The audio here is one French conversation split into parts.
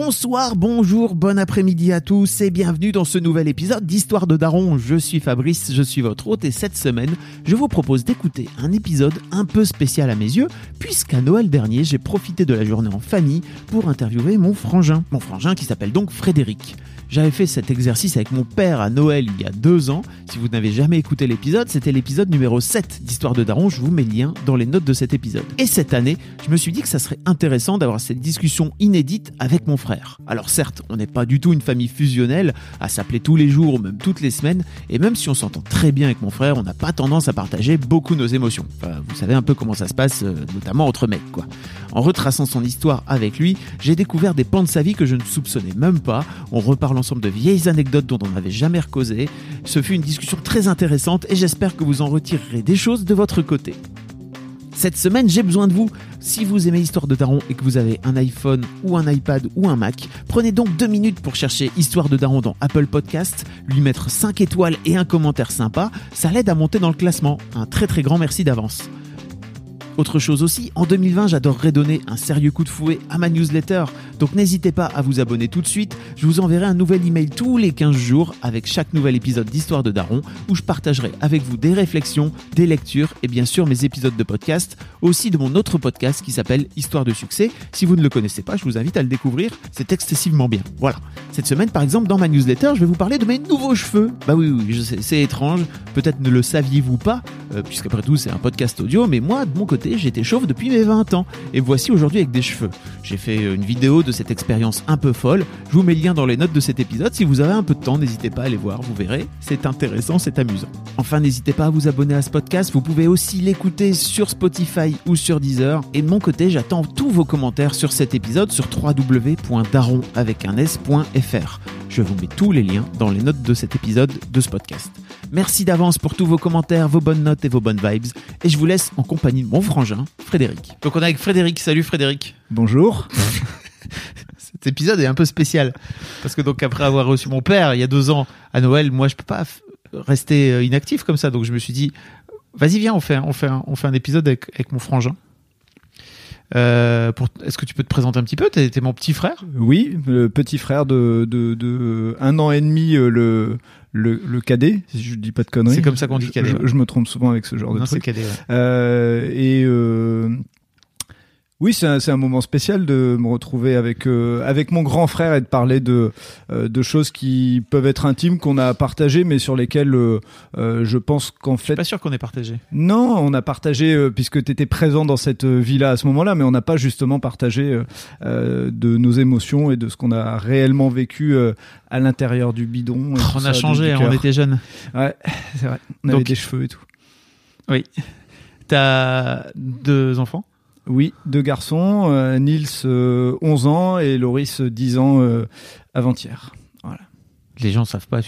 Bonsoir, bonjour, bon après-midi à tous et bienvenue dans ce nouvel épisode d'Histoire de Daron. Je suis Fabrice, je suis votre hôte et cette semaine, je vous propose d'écouter un épisode un peu spécial à mes yeux, puisqu'à Noël dernier, j'ai profité de la journée en famille pour interviewer mon frangin. Mon frangin qui s'appelle donc Frédéric. J'avais fait cet exercice avec mon père à Noël il y a deux ans. Si vous n'avez jamais écouté l'épisode, c'était l'épisode numéro 7 d'Histoire de Daron. Je vous mets le lien dans les notes de cet épisode. Et cette année, je me suis dit que ça serait intéressant d'avoir cette discussion inédite avec mon frère. Alors certes, on n'est pas du tout une famille fusionnelle, à s'appeler tous les jours ou même toutes les semaines, et même si on s'entend très bien avec mon frère, on n'a pas tendance à partager beaucoup nos émotions. Vous savez un peu comment ça se passe, euh, notamment entre mecs, quoi. En retraçant son histoire avec lui, j'ai découvert des pans de sa vie que je ne soupçonnais même pas. On reparle ensemble de vieilles anecdotes dont on n'avait jamais recausé. Ce fut une discussion très intéressante et j'espère que vous en retirerez des choses de votre côté. Cette semaine, j'ai besoin de vous. Si vous aimez Histoire de Daron et que vous avez un iPhone ou un iPad ou un Mac, prenez donc deux minutes pour chercher Histoire de Daron dans Apple Podcast, lui mettre 5 étoiles et un commentaire sympa, ça l'aide à monter dans le classement. Un très très grand merci d'avance. Autre chose aussi, en 2020, j'adorerais donner un sérieux coup de fouet à ma newsletter. Donc n'hésitez pas à vous abonner tout de suite. Je vous enverrai un nouvel email tous les 15 jours avec chaque nouvel épisode d'Histoire de Daron où je partagerai avec vous des réflexions, des lectures et bien sûr mes épisodes de podcast, aussi de mon autre podcast qui s'appelle Histoire de succès. Si vous ne le connaissez pas, je vous invite à le découvrir. C'est excessivement bien. Voilà. Cette semaine, par exemple, dans ma newsletter, je vais vous parler de mes nouveaux cheveux. Bah oui, oui, c'est étrange. Peut-être ne le saviez-vous pas, euh, puisqu'après tout, c'est un podcast audio, mais moi, de mon côté, j'étais chauve depuis mes 20 ans. Et voici aujourd'hui avec des cheveux. J'ai fait une vidéo de cette expérience un peu folle. Je vous mets le lien dans les notes de cet épisode. Si vous avez un peu de temps, n'hésitez pas à aller voir, vous verrez. C'est intéressant, c'est amusant. Enfin, n'hésitez pas à vous abonner à ce podcast. Vous pouvez aussi l'écouter sur Spotify ou sur Deezer. Et de mon côté, j'attends tous vos commentaires sur cet épisode sur www.daron. Je vous mets tous les liens dans les notes de cet épisode de ce podcast. Merci d'avance pour tous vos commentaires, vos bonnes notes et vos bonnes vibes. Et je vous laisse en compagnie de mon frangin, Frédéric. Donc on est avec Frédéric. Salut Frédéric. Bonjour. Cet épisode est un peu spécial. Parce que donc après avoir reçu mon père il y a deux ans à Noël, moi je peux pas rester euh, inactif comme ça. Donc je me suis dit, vas-y viens, on fait, on fait, un, on fait un épisode avec, avec mon frangin. Euh, pour... Est-ce que tu peux te présenter un petit peu? T'es mon petit frère? Oui, le petit frère de, de, de un an et demi, euh, le, le, le cadet, si je dis pas de conneries. C'est comme ça qu'on dit cadet. Je, je, me trompe souvent avec ce genre non, de truc. Cadet, ouais. euh, et euh, oui, c'est un, un, moment spécial de me retrouver avec euh, avec mon grand frère et de parler de euh, de choses qui peuvent être intimes qu'on a partagées, mais sur lesquelles euh, je pense qu'en fait. Je suis pas sûr qu'on ait partagé. Non, on a partagé puisque tu étais présent dans cette vie-là à ce moment-là, mais on n'a pas justement partagé de nos émotions et de ce qu'on a réellement vécu à l'intérieur du bidon. on ça, a changé, du on était jeunes. Ouais, c'est vrai. On Donc, avait des cheveux et tout. Oui. T'as deux enfants? Oui, deux garçons, euh, Nils euh, 11 ans et Loris 10 ans euh, avant-hier. Voilà. Les gens savent pas.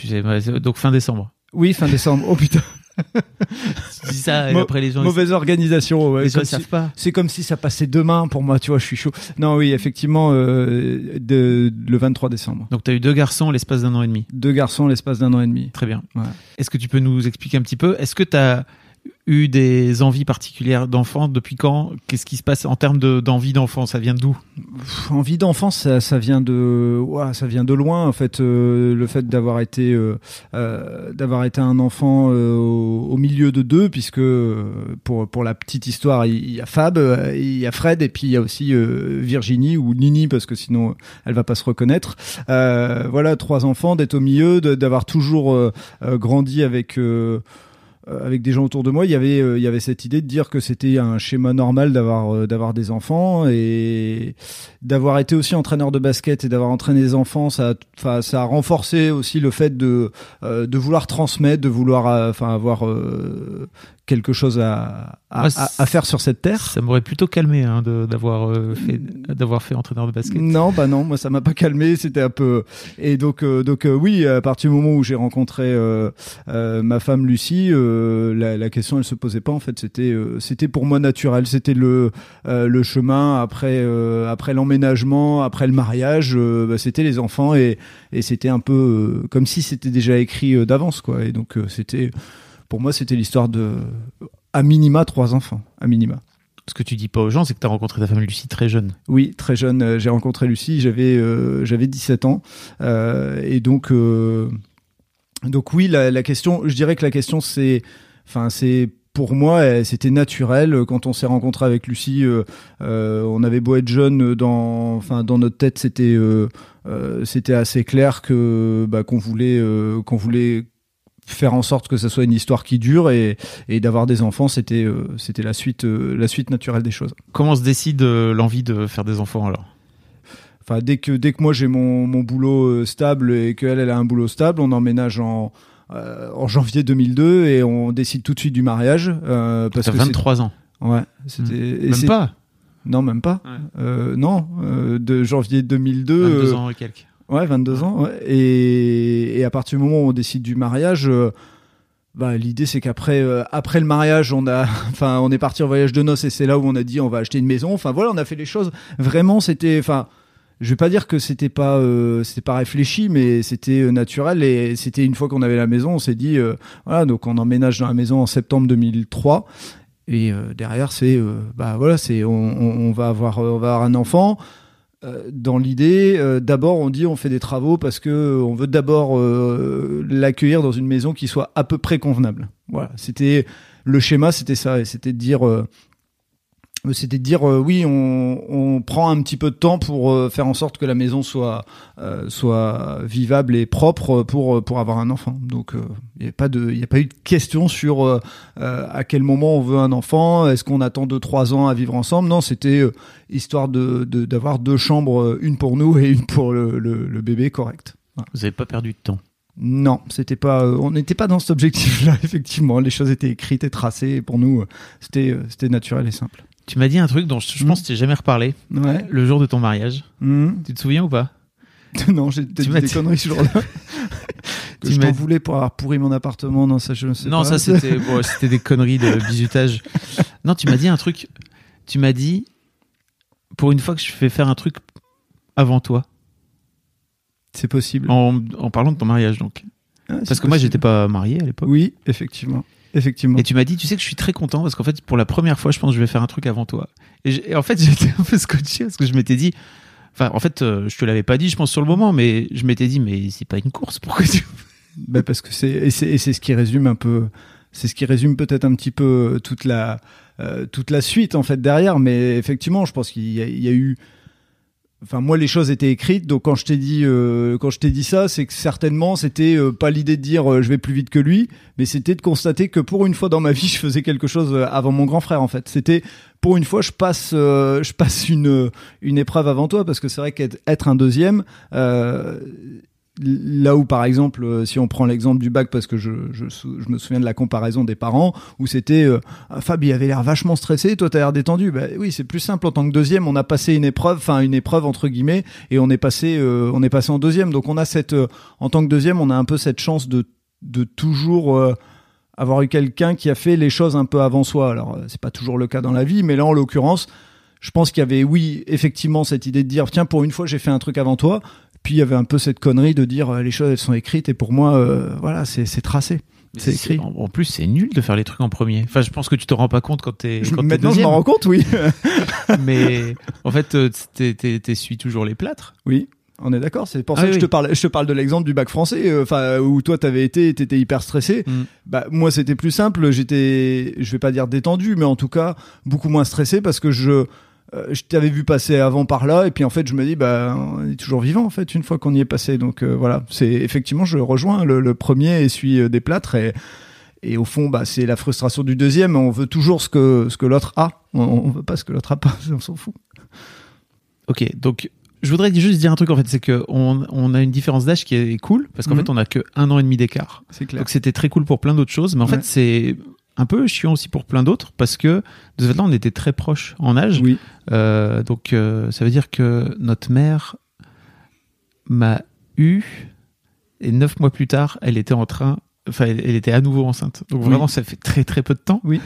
Donc fin décembre. Oui, fin décembre. Oh putain. tu dis ça et après les gens. Mauvaise organisation. Ouais, les gens si, savent pas. C'est comme si ça passait demain pour moi. Tu vois, je suis chaud. Non, oui, effectivement, euh, de, le 23 décembre. Donc tu as eu deux garçons l'espace d'un an et demi. Deux garçons l'espace d'un an et demi. Très bien. Ouais. Est-ce que tu peux nous expliquer un petit peu Est-ce que tu as eu des envies particulières d'enfant Depuis quand? Qu'est-ce qui se passe en termes d'envie d'enfant Ça vient d'où? Envie d'enfant, ça, ça vient de, ça vient de loin. En fait, euh, le fait d'avoir été, euh, euh, d'avoir été un enfant au, au, milieu de deux, puisque pour pour la petite histoire, il, y a Fab, il y a Fred, et puis il y a aussi Virginie ou Nini, parce que sinon elle va pas se reconnaître. voilà, trois enfants, d'être au milieu, d'avoir toujours grandi avec avec des gens autour de moi, il y avait euh, il y avait cette idée de dire que c'était un schéma normal d'avoir euh, d'avoir des enfants et d'avoir été aussi entraîneur de basket et d'avoir entraîné des enfants, ça enfin ça a renforcé aussi le fait de de vouloir transmettre, de vouloir enfin avoir quelque chose à, à, à, faire sur cette terre. Ça m'aurait plutôt calmé hein, d'avoir fait d'avoir fait entraîneur de basket. Non, bah non, moi ça m'a pas calmé, c'était un peu et donc donc oui, à partir du moment où j'ai rencontré ma femme Lucie euh, la, la, question elle se posait pas en fait c'était euh, c'était pour moi naturel c'était le euh, le chemin après après l'emménagement après le mariage bah, c'était les enfants et et c'était un peu comme si c'était déjà écrit d'avance quoi et donc c'était pour moi c'était l'histoire de à minima trois enfants à minima ce que tu dis pas aux gens, c'est que tu as rencontré ta femme Lucie très jeune. Oui, très jeune. J'ai rencontré Lucie, j'avais j'avais 17 ans. et donc, donc oui, la, la, question, je dirais que la question c'est, enfin c'est pour moi, c'était naturel quand on s'est rencontré avec Lucie. Euh, euh, on avait beau être jeune, dans, enfin dans notre tête, c'était euh, euh c'était assez clair que bah, qu'on voulait euh, qu'on voulait faire en sorte que ça soit une histoire qui dure et, et d'avoir des enfants, c'était c'était la suite la suite naturelle des choses. Comment se décide l'envie de faire des enfants alors? Enfin, dès que dès que moi j'ai mon, mon boulot euh, stable et qu'elle elle a un boulot stable, on emménage en euh, en janvier 2002 et on décide tout de suite du mariage euh, parce que 23 ans. Ouais, c'était hmm. même pas? Non, même pas. Euh, non, euh, de janvier 2002. 22 ans et quelques. Ouais, 22 ans. Et, à partir du moment où on décide du mariage, bah, l'idée c'est qu'après après le mariage, on a, on est parti en voyage de noces et c'est là où on a dit on va acheter une maison. Enfin voilà, on a fait les choses. Vraiment, c'était, enfin je vais pas dire que c'était pas euh, pas réfléchi mais c'était euh, naturel et c'était une fois qu'on avait la maison on s'est dit euh, voilà donc on emménage dans la maison en septembre 2003 et euh, derrière c'est bah voilà c'est on, va avoir on va avoir un enfant dans l'idée d'abord on dit on fait des travaux parce que on veut d'abord l'accueillir dans une maison qui soit à peu près convenable. Voilà. C'était le schéma c'était ça c'était de dire euh, c'était de dire euh, oui on, on, prend un petit peu de temps pour euh, faire en sorte que la maison soit soit vivable et propre pour pour avoir un enfant donc il n'y a pas de il y a pas eu de question sur à quel moment on veut un enfant est-ce qu'on attend deux trois ans à vivre ensemble? Non c'était histoire de d'avoir deux chambres une pour nous et une pour le, le, le bébé correct vous avez pas perdu de temps? Non, c'était pas, on n'était pas dans cet objectif-là. Effectivement, les choses étaient écrites et tracées. pour nous, c'était, c'était naturel et simple. Tu m'as dit un truc dont je, pense que tu jamais reparlé. Ouais. Le jour de ton mariage. Hmm. Tu te souviens ou pas? Non, j'ai dit des conneries ce jour-là. que je t'en voulais pour avoir pourri mon appartement. Non, ça, je sais non, pas. ça, c'était bon, des conneries de bisutage. non, tu m'as dit un truc. Tu m'as dit, pour une fois que je fais faire un truc avant toi. C'est possible. En, en, parlant de ton mariage, donc. Ah, Parce que moi, j'étais pas marié à l'époque. Oui, effectivement. Effectivement. Et tu m'as dit, tu sais que je suis très content parce qu'en fait, pour la première fois, je pense que je vais faire un truc avant toi. Et, en fait, j'étais un peu scotché parce que je m'étais dit, enfin, en fait, euh, je te l'avais pas dit, je pense, sur le moment, mais je m'étais dit, mais c'est pas une course, pourquoi tu. bah parce que c'est, et c'est, ce qui résume un peu, c'est ce qui résume peut-être un petit peu toute la, euh, toute la suite, en fait, derrière. Mais effectivement, je pense qu'il y, y a eu, Enfin, moi, les choses étaient écrites, donc quand je t'ai dit, euh, quand je t'ai dit ça, c'est que certainement, c'était euh, pas l'idée de dire euh, je vais plus vite que lui, mais c'était de constater que pour une fois dans ma vie, je faisais quelque chose avant mon grand frère. En fait, c'était pour une fois, je passe, je passe une une épreuve avant toi, parce que c'est vrai qu'être un deuxième, là où par exemple euh, si on prend l'exemple du bac parce que je, me souviens de la comparaison des parents où c'était euh, ah, Fab il avait l'air vachement stressé toi t'as l'air détendu bah oui c'est plus simple en tant que deuxième on a passé une épreuve enfin une épreuve entre guillemets et on est passé euh, on est passé en deuxième. Donc on a cette en tant que deuxième on a un peu cette chance de de toujours avoir eu quelqu'un qui a fait les choses un peu avant soi. Alors c'est pas toujours le cas dans la vie mais là en l'occurrence je pense qu'il y avait, oui, effectivement, cette idée de dire, tiens, pour une fois, j'ai fait un truc avant toi. Puis il y avait un peu cette connerie de dire euh, les choses elles sont écrites et pour moi euh, voilà c'est tracé. C'est écrit. En, plus, c'est nul de faire les trucs en premier. Enfin, je pense que tu te rends pas compte quand t'es. Maintenant, je m'en rends compte, oui. Mais en fait, euh, t'essuies toujours les plâtres. Oui. On est d'accord, c'est pour ah ça que je te parle. Je te parle de l'exemple du bac français, enfin où toi t'avais été, t'étais hyper stressé. Mm. Bah moi c'était plus simple. J'étais, je vais pas dire détendu, mais en tout cas beaucoup moins stressé parce que je euh, je t'avais vu passer avant par là et puis en fait je me dis bah on est toujours vivant en fait une fois qu'on y est passé donc euh, voilà c'est effectivement je rejoins le, premier et suis euh, des plâtres et et au fond, bah, c'est la frustration du deuxième. On veut toujours ce que, ce que l'autre a. On, on veut pas ce que l'autre a pas. On s'en fout. Ok, donc je voudrais juste dire un truc en fait, c'est que on, on a une différence d'âge qui est cool parce qu'en Mhm. fait on a que un an et demi d'écart. C'est clair. Donc c'était très cool pour plein d'autres choses, mais en Ouais. fait c'est un peu chiant aussi pour plein d'autres parce que de ce fait-là on était très proches en âge. Oui. Euh, donc euh, ça veut dire que notre mère m'a eu et neuf mois plus tard elle était en train, enfin elle, elle était à nouveau enceinte. Donc Oui. vraiment ça fait très très peu de temps. Oui.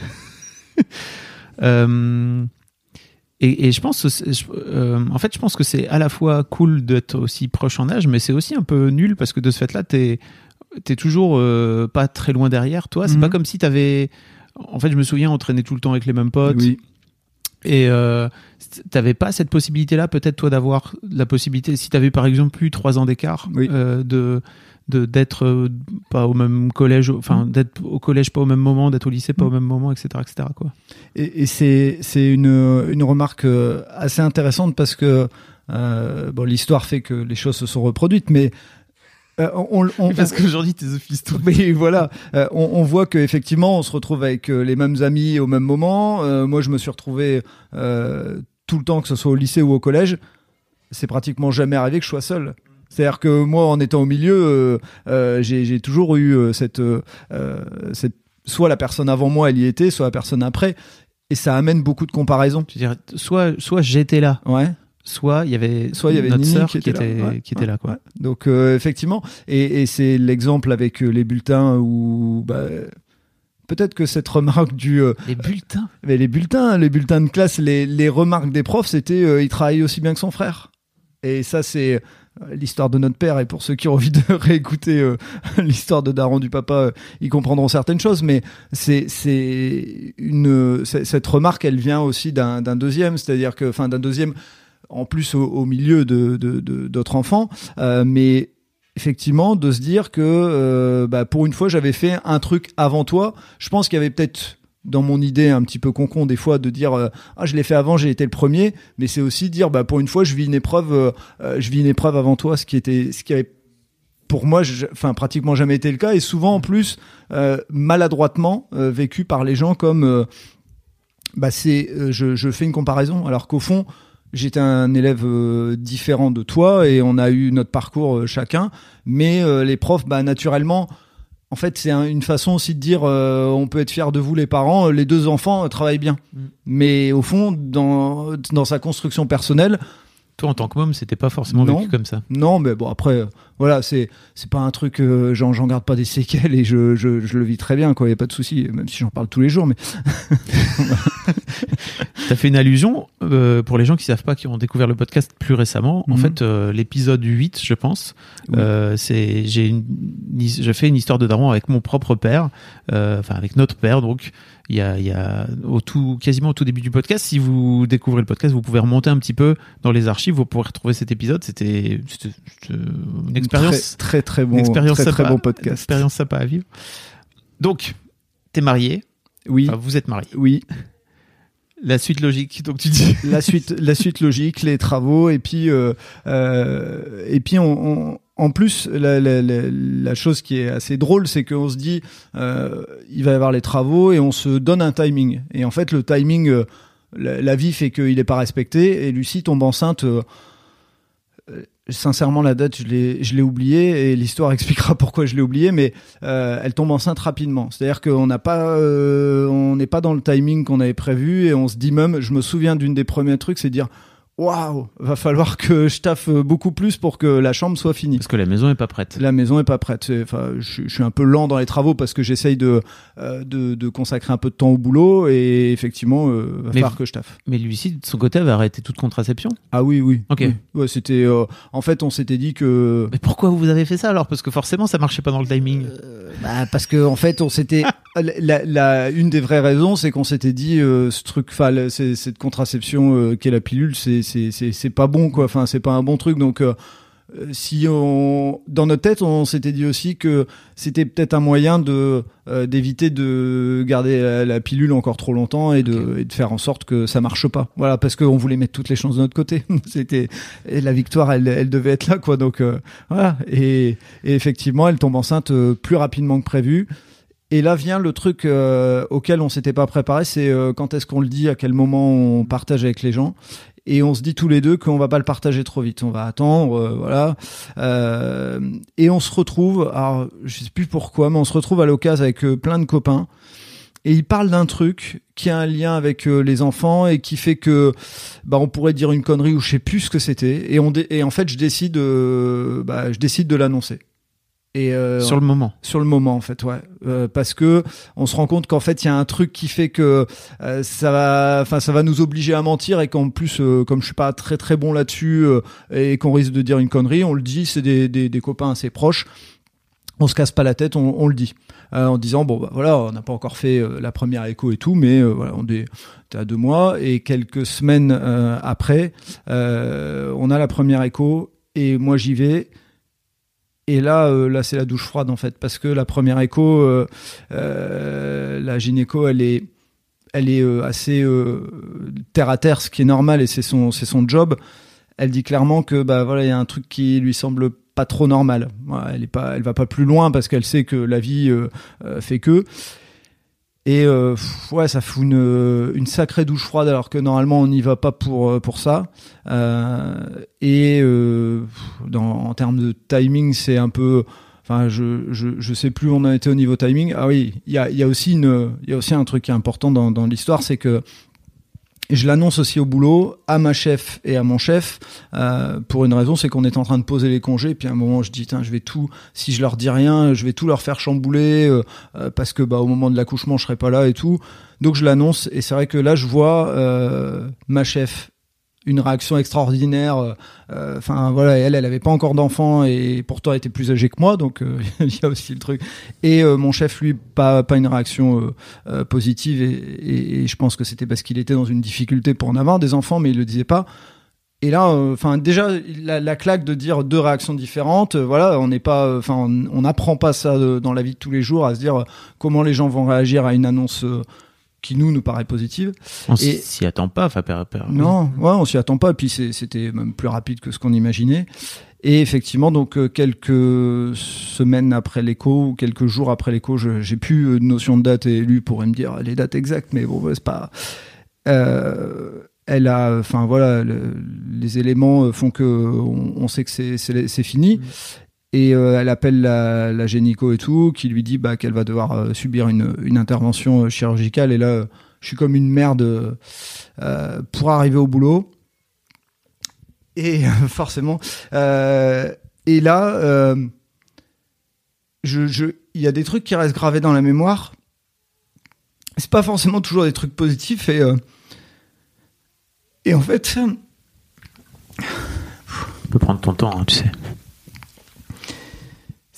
Euh, et, et je pense, que c'est- je- en fait, je pense que c'est à la fois cool d'être aussi proche en âge, mais c'est aussi un peu nul parce que de ce fait-là, t'es t'es toujours euh, pas très loin derrière toi. C'est Mhm. pas comme si t'avais. En fait, je me souviens, on traînait tout le temps avec les mêmes potes. Oui. Et euh, t'avais pas cette possibilité-là, peut-être toi, d'avoir la possibilité, si t'avais par exemple plus trois ans d'écart, Oui. euh, de d'être euh, pas au même collège, enfin d'être au collège pas au même moment, d'être au lycée pas au même moment, etc., etc. Quoi. Et, et c'est c'est une, une remarque assez intéressante parce que euh, bon, l'histoire fait que les choses se sont reproduites, mais euh, on, on, Parce qu'aujourd'hui, t'es office tout. Mais voilà, euh, on, on voit que effectivement, on se retrouve avec euh, les mêmes amis au même moment. Moi, je me suis retrouvé tout le temps, que ce soit au lycée ou au collège. C'est pratiquement jamais arrivé que je sois seul. C'est-à-dire que moi, en étant au milieu, j'ai toujours eu cette, cette, soit la personne avant moi, elle y était, soit la personne après, et ça amène beaucoup de comparaisons. Veux dire, soit, soit j'étais là, Ouais. Soit il y avait, Soit il y avait notre Nini sœur qui qui était était, là. Ouais, qui était là, quoi. Ouais. Donc euh, effectivement, et, et c'est l'exemple avec euh, les bulletins où bah, peut-être que cette remarque du euh, Les bulletins. mais les bulletins, les bulletins de classe, les, les remarques des profs, c'était euh, il travaille aussi bien que son frère. Et ça c'est l'histoire de notre père. Et pour ceux qui ont envie de réécouter euh, l'histoire de Daron du papa, euh, ils comprendront certaines choses. Mais c'est c'est une cette remarque, elle vient aussi d'un d'un deuxième, c'est-à-dire que enfin d'un deuxième en plus au, milieu de d'autres enfants, euh, mais effectivement de se dire que euh, bah, pour une fois j'avais fait un truc avant toi. Je pense qu'il y avait peut-être dans mon idée un petit peu concon des fois de dire euh, ah je l'ai fait avant j'ai été le premier mais c'est aussi dire bah pour une fois je vis une épreuve je vis une épreuve avant toi ce qui était ce qui avait pour moi enfin pratiquement jamais été le cas et souvent en plus maladroitement vécu par les gens comme bah c'est je fais une comparaison alors qu'au fond j'étais un élève euh, différent de toi et on a eu notre parcours euh, chacun mais euh, les profs bah naturellement en fait, c'est un- une façon aussi de dire euh, on peut être fier de vous les parents, les deux enfants euh, travaillent bien. Mm. Mais au fond, dans, dans sa construction personnelle, Toi, en tant que môme, c'était pas forcément Non. vécu comme ça. non, mais bon, après, euh, voilà, c'est c'est pas un truc, euh, j'en j'en garde pas des séquelles et je, je, je le vis très bien, quoi, y a pas de souci, même si j'en parle tous les jours, mais T'as fait une allusion euh, pour les gens qui savent pas, qui ont découvert le podcast plus récemment. En Mhm. fait, euh, l'épisode 8, je pense, Oui. c'est j'ai une, je fais une histoire de daron avec mon propre père, enfin avec notre père. Donc, il y a, il y a au tout, quasiment au tout début du podcast. Si vous découvrez le podcast, vous pouvez remonter un petit peu dans les archives. Vous pourrez retrouver cet épisode. C'était une expérience, très, très, très bon, une expérience très, sympa, très bon une podcast. expérience sympa à vivre. Donc, t'es marié. Oui, Enfin, vous êtes marié. oui. La suite logique. Donc tu dis. la suite, la suite logique, les travaux, et puis, euh, euh, et puis on, on- en plus, la, chose qui est assez drôle, c'est qu'on se dit, euh, il va y avoir les travaux, et on se donne un timing. Et en fait, le timing, euh, la, vie fait qu'il n'est pas respecté, et Lucie tombe enceinte. euh, Sincèrement, la date, je l'ai, oubliée et l'histoire expliquera pourquoi je l'ai oubliée, mais elle tombe enceinte rapidement. C'est-à-dire qu'on n'a on n'est pas dans le timing qu'on avait prévu et on se dit même, je me souviens d'une des premiers trucs, c'est dire, waouh, va falloir que je taffe beaucoup plus pour que la chambre soit finie. Parce que la maison est pas prête. La maison est pas prête. Enfin, je, je suis un peu lent dans les travaux parce que j'essaye de, euh, de, de consacrer un peu de temps au boulot et effectivement, euh, va Mais falloir que je taffe. Mais Lucie, de son côté, avait arrêté toute contraception? Ah oui, oui. Ok. Oui. Ouais, c'était. euh, en fait, on s'était dit que. Mais pourquoi vous avez fait ça alors? Parce que forcément, ça marchait pas dans le timing. Euh, bah, parce que en fait, on s'était. la, la- une des vraies raisons, c'est qu'on s'était dit ce truc, enfin, cette contraception euh, qu'est la pilule, c'est c'est pas bon quoi. Enfin, c'est pas un bon truc. Donc, euh, si on, dans notre tête, on s'était dit aussi que c'était peut-être un moyen de euh, d'éviter de garder la, la pilule encore trop longtemps et de, et de faire en sorte que ça marche pas. Voilà, parce qu'on voulait mettre toutes les chances de notre côté. c'était et la victoire, elle, elle devait être là quoi. Donc euh, voilà. Et, et effectivement, elle tombe enceinte plus rapidement que prévu. Et là vient le truc euh, auquel on s'était pas préparé, c'est euh, quand est-ce qu'on le dit, à quel moment on partage avec les gens. Et on se dit tous les deux qu'on va pas le partager trop vite. On va attendre, euh, voilà. Euh, et on se retrouve, alors je sais plus pourquoi, mais on se retrouve à l'occasion avec euh, plein de copains. Et il parle d'un truc qui a un lien avec euh, les enfants et qui fait que, bah, on pourrait dire une connerie ou je sais plus ce que c'était. Et on et en fait, je décide, euh, bah, je décide de l'annoncer. Et euh, Sur le moment. sur le moment en fait ouais. Euh, parce que on se rend compte qu'en fait il y a un truc qui fait que euh, ça va enfin ça va nous obliger à mentir et qu'en plus comme je suis pas très très bon là-dessus et qu'on risque de dire une connerie on le dit c'est des, des, des copains assez proches. On se casse pas la tête on, on le dit. Euh, en disant bon bah voilà on n'a pas encore fait euh, la première écho et tout mais euh, voilà on est à deux mois et quelques semaines après on a la première écho et moi j'y vais et là, euh, là, c'est la douche froide en fait, parce que la première écho, euh, euh, la gynéco, elle est, elle est assez terre à terre, ce qui est normal et c'est son, c'est son job. Elle dit clairement que bah voilà, il y a un truc qui lui semble pas trop normal. Elle est pas, elle va pas plus loin parce qu'elle sait que la vie fait que. Et euh, ouais, ça fout une, une sacrée douche froide alors que normalement on n'y va pas pour euh, pour ça. Euh, et euh, dans, en termes de timing, c'est un peu. Enfin, je, je, je sais plus où on a été au niveau timing. Ah oui, il y a, y a aussi une, y a aussi un truc qui est important dans, dans l'histoire, c'est que je l'annonce aussi au boulot, à ma chef et à mon chef, euh, pour une raison, c'est qu'on est en train de poser les congés, et puis à un moment je dis, je vais tout, si je leur dis rien, je vais tout leur faire chambouler, euh, euh, parce que bah au moment de l'accouchement je serai pas là et tout. Donc je l'annonce, et c'est vrai que là je vois ma chef une réaction extraordinaire. euh, euh, Enfin voilà, elle, elle avait pas encore d'enfant et pourtant elle était plus âgée que moi, donc euh, il y a aussi le truc. Et mon chef, lui, pas pas une réaction positive et, je pense que c'était parce qu'il était dans une difficulté pour en avoir des enfants, mais il le disait pas. Et là, enfin déjà la, la claque de dire deux réactions différentes, voilà, on n'est pas, enfin on n'apprend pas ça dans la vie de tous les jours à se dire comment les gens vont réagir à une annonce qui nous nous paraît positive. On Et- s'y attend pas, enfin, père, père. Non, ouais, on s'y attend pas. Et puis c'était même plus rapide que ce qu'on imaginait. Et effectivement, donc euh, quelques semaines après l'écho ou quelques jours après l'écho, je- j'ai plus euh, de notion de date et lui pourrait me dire les dates exactes, mais bon, c'est pas. Euh, elle a, enfin voilà, le- les éléments euh, font que on, on sait que c'est c'est c'est fini. Et euh, elle appelle la, gynéco et tout, qui lui dit bah, qu'elle va devoir euh, subir une, intervention euh, chirurgicale. Et là, je suis comme une merde pour arriver au boulot. Et forcément. et là, je, il y a des trucs qui restent gravés dans la mémoire. C'est pas forcément toujours des trucs positifs. Et, et en fait, Tu peux prendre ton temps, hein, tu sais.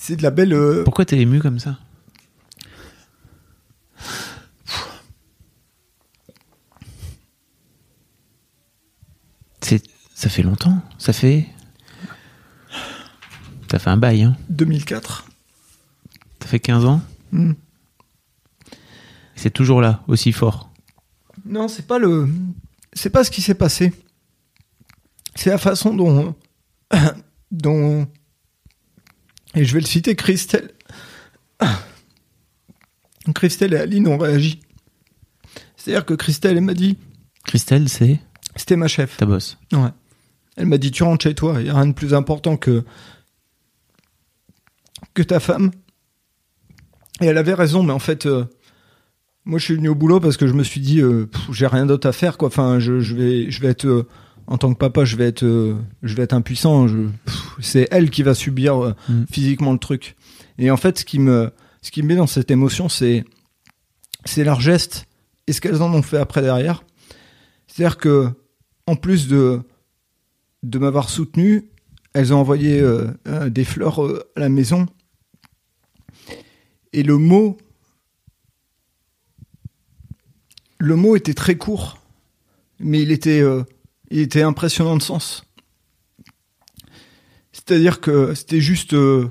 C'est de la belle. euh, Pourquoi t'es ému comme ça? C'est, ça fait longtemps. Ça fait, ça fait un bail. Hein. 2004. Ça fait 15 ans? Hmm. C'est toujours là, aussi fort. Non, c'est pas le, c'est pas ce qui s'est passé. C'est la façon dont, dont, et je vais le citer, Christelle, Christelle et Aline ont réagi. C'est-à-dire que Christelle, elle m'a dit, Christelle, c'est c'était ma chef. ta bosse. Ouais. Elle m'a dit, tu rentres chez toi, il n'y a rien de plus important que, que ta femme. Et elle avait raison, mais en fait, euh, moi je suis venu au boulot parce que je me suis dit, euh, j'ai rien d'autre à faire, quoi. Enfin, je, je vais, je vais être, euh, en tant que papa, je vais être, euh, je vais être impuissant. C'est elle qui va subir euh, Mm. physiquement le truc. Et en fait, ce qui me, ce qui me met dans cette émotion, c'est, c'est leurs gestes et ce qu'elles en ont fait après derrière. C'est-à-dire que, en plus de, de m'avoir soutenu, elles ont envoyé euh, euh, des fleurs euh, à la maison. Et le mot, le mot était très court, mais il était, il était impressionnant de sens. C'est-à-dire que c'était juste, euh,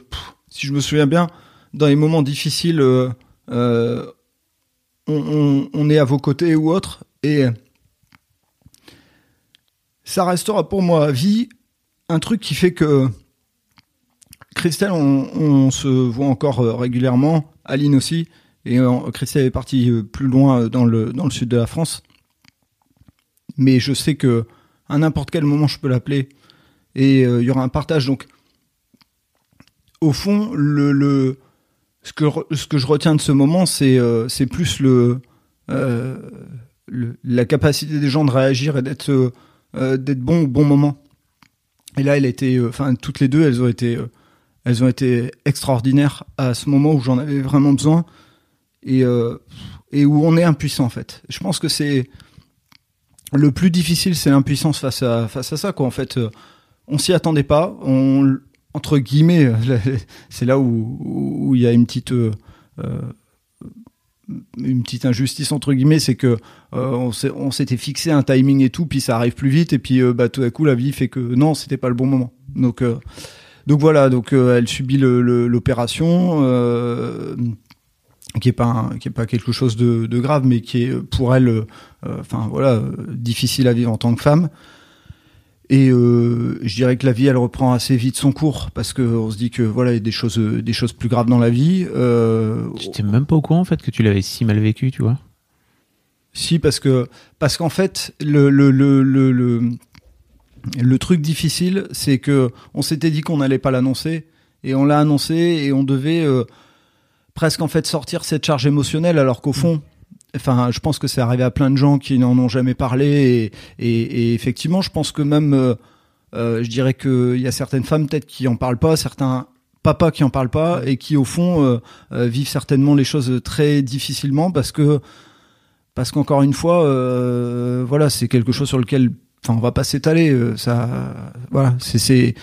si je me souviens bien, dans les moments difficiles, euh, euh, on, est à vos côtés ou autre, et ça restera pour moi à vie un truc qui fait que Christelle, on, on se voit encore régulièrement, Aline aussi, Et Christelle est partie plus loin dans le dans le sud de la France. Mais je sais que à n'importe quel moment je peux l'appeler et il y aura un partage. Donc au fond, le, le ce que ce que je retiens de ce moment, c'est c'est plus le, le, la capacité des gens de réagir et d'être d'être bon au bon moment. Et là, euh, enfin, toutes les deux, elles ont été, euh, elles ont été extraordinaires à ce moment où j'en avais vraiment besoin et euh, et où on est impuissant en fait. Je pense que c'est le plus difficile, c'est l'impuissance face à ça. En fait, on s'y attendait pas. Entre guillemets, c'est là où il y a une petite une petite injustice entre guillemets, c'est que euh, on s'était fixé un timing et tout, puis ça arrive plus vite, et puis euh, bah, tout à coup la vie fait que non, c'était pas le bon moment. Donc euh, donc voilà, donc elle subit l'opération. Qui est pas qui est pas quelque chose de, de, grave mais qui est pour elle enfin voilà difficile à vivre en tant que femme et euh, je dirais que la vie, elle reprend assez vite son cours parce que on se dit que voilà, il y a des choses, des choses plus graves dans la vie. Euh, J'étais même pas au courant en fait que tu l'avais si mal vécu, tu vois? Si parce que parce qu'en fait le le, le le le le truc difficile, c'est que on s'était dit qu'on n'allait pas l'annoncer et on l'a annoncé et on devait euh, presque en fait sortir cette charge émotionnelle alors qu'au fond Enfin, je pense que c'est arrivé à plein de gens qui n'en ont jamais parlé. Et, effectivement, je pense que même, euh, euh, je dirais qu'il y a certaines femmes peut-être qui en parlent pas, certains papas qui en parlent pas et qui au fond euh, vivent certainement les choses très difficilement parce que parce qu'encore une fois, voilà, c'est quelque chose sur lequel, enfin, on va pas s'étaler. ça, voilà, c'est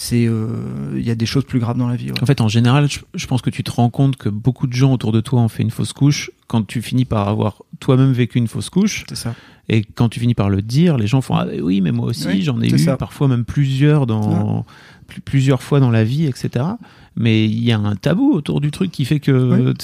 c'est euh, il y a des choses plus graves dans la vie. En fait, en général, je, pense que tu te rends compte que beaucoup de gens autour de toi ont fait une fausse couche quand tu finis par avoir toi-même vécu une fausse couche. C'est ça. Et quand tu finis par le dire, les gens font ah oui, mais moi aussi, j'en ai eu parfois même plusieurs dans plusieurs fois dans la vie, etc. Mais il y a un tabou autour du truc qui fait que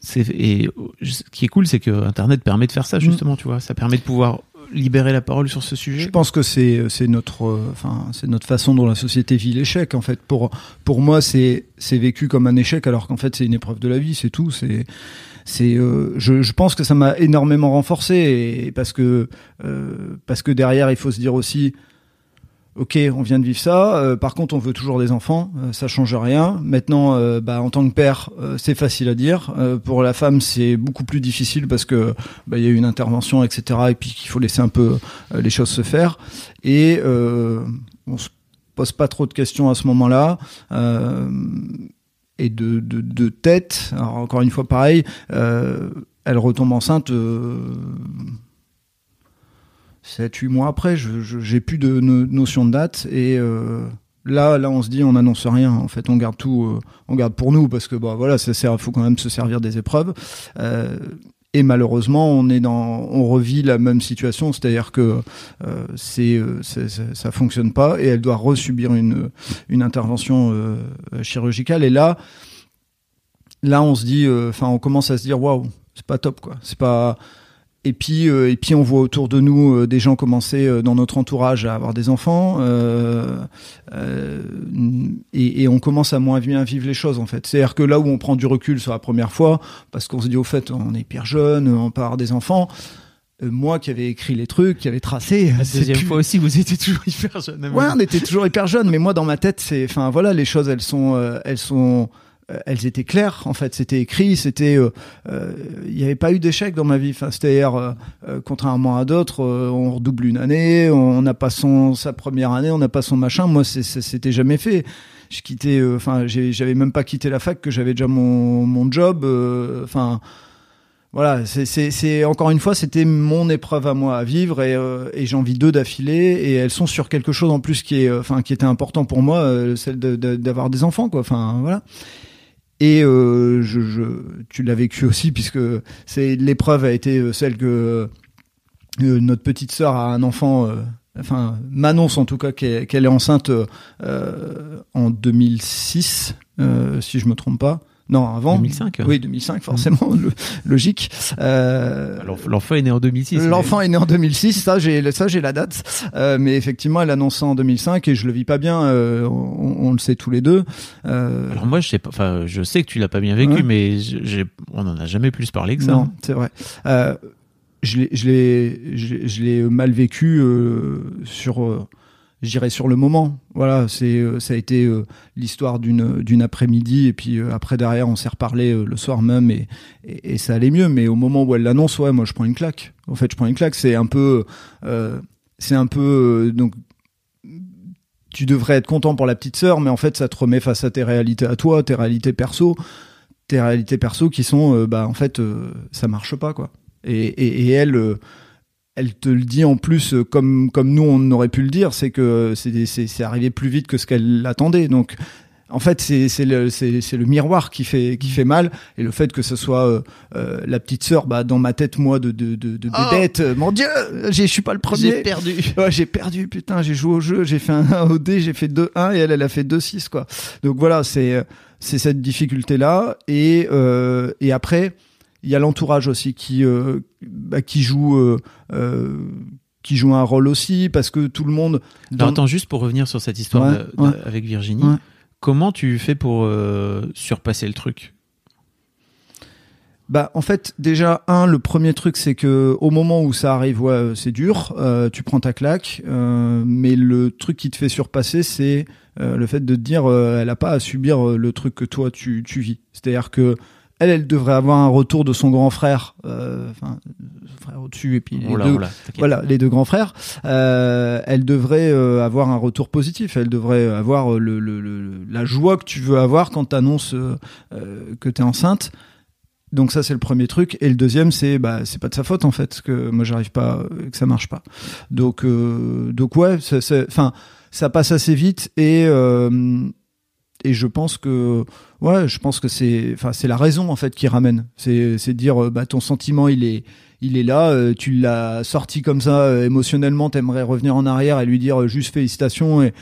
c'est et ce qui est cool, c'est que Internet permet de faire ça mm. justement, tu vois. Ça permet de pouvoir libérer la parole sur ce sujet Je pense que c'est notre enfin c'est notre façon dont la société vit l'échec en fait. Pour pour moi c'est c'est vécu comme un échec alors qu'en fait c'est une épreuve de la vie, c'est tout. C'est c'est euh, je, je pense que ça m'a énormément renforcé et, parce que euh, parce que derrière il faut se dire aussi ok, on vient de vivre ça. Euh, par contre, on veut toujours des enfants. Euh, ça change rien. Maintenant, euh, bah, en tant que père, c'est facile à dire. pour la femme, c'est beaucoup plus difficile parce que bah, il y a eu une intervention, etc. Et puis qu'il faut laisser un peu les choses se faire. Et on se pose pas trop de questions à ce moment-là. et de, de, de, tête, alors encore une fois pareil, elle retombe enceinte 7-8 mois après, j'ai plus de notion de date et euh, là, là, on se dit, on n'annonce rien. En fait, on garde tout, euh, on garde pour nous parce que bah voilà, faut quand même se servir des épreuves. Euh, et malheureusement, on est dans, on revit la même situation, c'est-à-dire que c'est, ça fonctionne pas et elle doit resubir une une intervention chirurgicale. Et là, là, on se dit, enfin, on commence à se dire, waouh, c'est pas top quoi. C'est pas et puis, euh, et puis on voit autour de nous euh, des gens commencer euh, dans notre entourage à avoir des enfants, et, et, on commence à moins bien vivre les choses en fait. C'est-à-dire que là où on prend du recul sur la première fois, parce qu'on se dit au fait on est hyper jeune, on part des enfants. Moi qui avais écrit les trucs, qui avait tracé. La deuxième fois aussi, vous étiez toujours hyper jeune. Ouais, on était toujours hyper jeune, mais moi dans ma tête, c'est, enfin voilà, les choses, elles sont, elles sont elles étaient claires en fait. C'était écrit c'était euh, euh, il n'y avait pas eu d'échec dans ma vie. Enfin c'est-à-dire contrairement à d'autres on redouble une année on n'a pas son sa première année on n'a pas son machin. Moi c'était jamais fait. Je quittais enfin j'avais même pas quitté la fac que j'avais déjà mon mon job enfin voilà, c'est encore une fois, c'était mon épreuve à moi à vivre et, et j'en vis deux d'affilée et elles sont sur quelque chose en plus qui est, enfin, qui était important pour moi, celle d'avoir des enfants, quoi. Enfin, voilà. Et euh, je, tu l'as vécu aussi puisque c'est l'épreuve a été euh, celle que euh, notre petite sœur a un enfant, enfin m'annonce en tout cas qu'elle est enceinte en 2006, si je me trompe pas. Non, avant. 2005. Oui, 2005, forcément, le- logique. Euh, L'enfant est né en 2006. L'enfant est né en 2006, ça j'ai ça j'ai la date, Euh, mais effectivement elle annonce ça en 2005 et je le vis pas bien, euh, on, on le sait tous les deux. Euh, Alors moi, je sais pas. Enfin, je sais que tu l'as pas bien vécu, Ouais. mais j'ai, on en a jamais plus parlé que ça. non, c'est vrai. Euh, je l'ai je l'ai je l'ai- je l'ai mal vécu euh, sur euh, je dirais sur le moment. Voilà, c'est euh, ça a été euh, l'histoire d'une d'une après-midi et puis euh, après derrière on s'est reparlé le soir même et, et ça allait mieux. Mais au moment où elle l'annonce, ouais, moi je prends une claque. En fait, je prends une claque. C'est un peu c'est un peu donc tu devrais être content pour la petite sœur, mais en fait ça te remet face à tes réalités à toi, tes réalités perso, tes réalités perso qui sont bah en fait ça marche pas quoi. Et, et, elle elle te le dit en plus euh, comme comme nous on aurait pu le dire, c'est que c'est c'est arrivé plus vite que ce qu'elle attendait. Donc en fait, c'est c'est le le miroir qui fait qui fait mal et le fait que ce soit euh, euh, la petite sœur bah dans ma tête moi de de de, de Oh. bébête, euh, mon dieu, j'ai- je suis pas le premier. J'ai perdu. Ouais, j'ai perdu, putain, j'ai joué au jeu, j'ai fait un 1 au dé, j'ai fait 2-1 et elle, elle a fait 2-6, quoi. Donc voilà, c'est, c'est cette difficulté-là. Et, euh, et après, il y a l'entourage aussi qui, euh, bah, qui joue, euh, euh, qui joue un rôle aussi parce que tout le monde. Dans- attends, juste pour revenir sur cette histoire Ouais, de- de- ouais. avec Virginie, Ouais. comment tu fais pour surpasser le truc? Bah, en fait, déjà, un, le premier truc, c'est que au moment où ça arrive, ouais, c'est dur, euh, tu prends ta claque, euh, mais le truc qui te fait surpasser, c'est euh, le fait de te dire, elle a pas à subir le truc que toi tu, tu vis. C'est-à-dire que elle, elle devrait avoir un retour de son grand frère, euh, enfin, son frère au-dessus, et puis les Oh deux, oh voilà, les deux grands frères, euh, elle devrait euh, avoir un retour positif. Elle devrait avoir euh, le, le- le- la joie que tu veux avoir quand tu annonces que tu es enceinte. Donc ça c'est le premier truc et le deuxième c'est bah c'est pas de sa faute en fait que moi j'arrive pas euh, que ça marche pas. Donc euh, donc ouais, enfin ça passe assez vite et euh, et je pense que ouais, je pense que c'est enfin c'est la raison en fait qui ramène. C'est c'est dire euh, bah ton sentiment il est il est là, euh, tu l'as sorti comme ça euh, émotionnellement, t'aimerais revenir en arrière et lui dire euh, juste félicitations et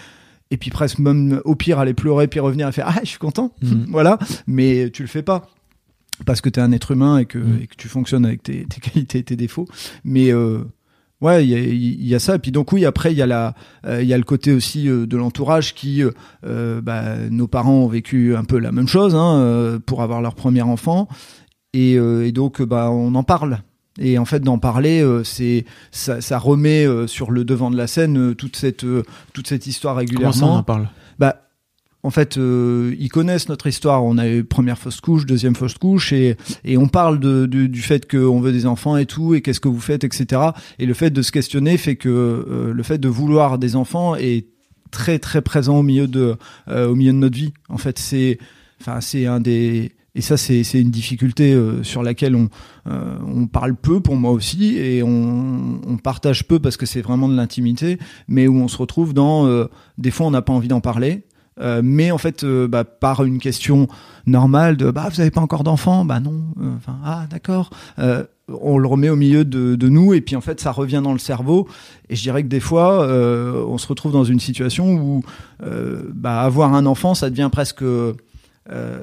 et puis presque même au pire aller pleurer puis revenir et faire ah je suis content Mhm. voilà mais tu le fais pas parce que tu es un être humain et que, Mhm. et que tu fonctionnes avec tes, tes qualités et tes défauts mais euh, ouais il y a, il y a ça. Et puis donc oui après il y a la euh, il y a le côté aussi euh, de l'entourage qui euh, bah, nos parents ont vécu un peu la même chose hein, pour avoir leur premier enfant. Et, et donc bah on en parle. Et en fait d'en parler c'est ça, ça remet sur le devant de la scène toute cette toute cette histoire Comment régulièrement ça, on en parle? Bah, en fait, euh, ils connaissent notre histoire. On a eu première fausse couche, deuxième fausse couche, et, et on parle du fait qu'on veut des enfants et tout, et qu'est-ce que vous faites, etc. Et le fait de se questionner fait que euh, le fait de vouloir des enfants est très très présent au milieu de euh, au milieu de notre vie. En fait, c'est c'est un des et ça c'est une difficulté sur laquelle on on parle peu pour moi aussi et on on partage peu parce que c'est vraiment de l'intimité, mais où on se retrouve dans des fois on n'a pas envie d'en parler. Euh, mais en fait, euh, bah, par une question normale de bah vous avez pas encore d'enfant, bah non, Euh, enfin ah d'accord, Euh, on le remet au milieu de, de nous et puis en fait ça revient dans le cerveau. Et je dirais que des fois euh, on se retrouve dans une situation où euh, bah, avoir un enfant ça devient presque euh,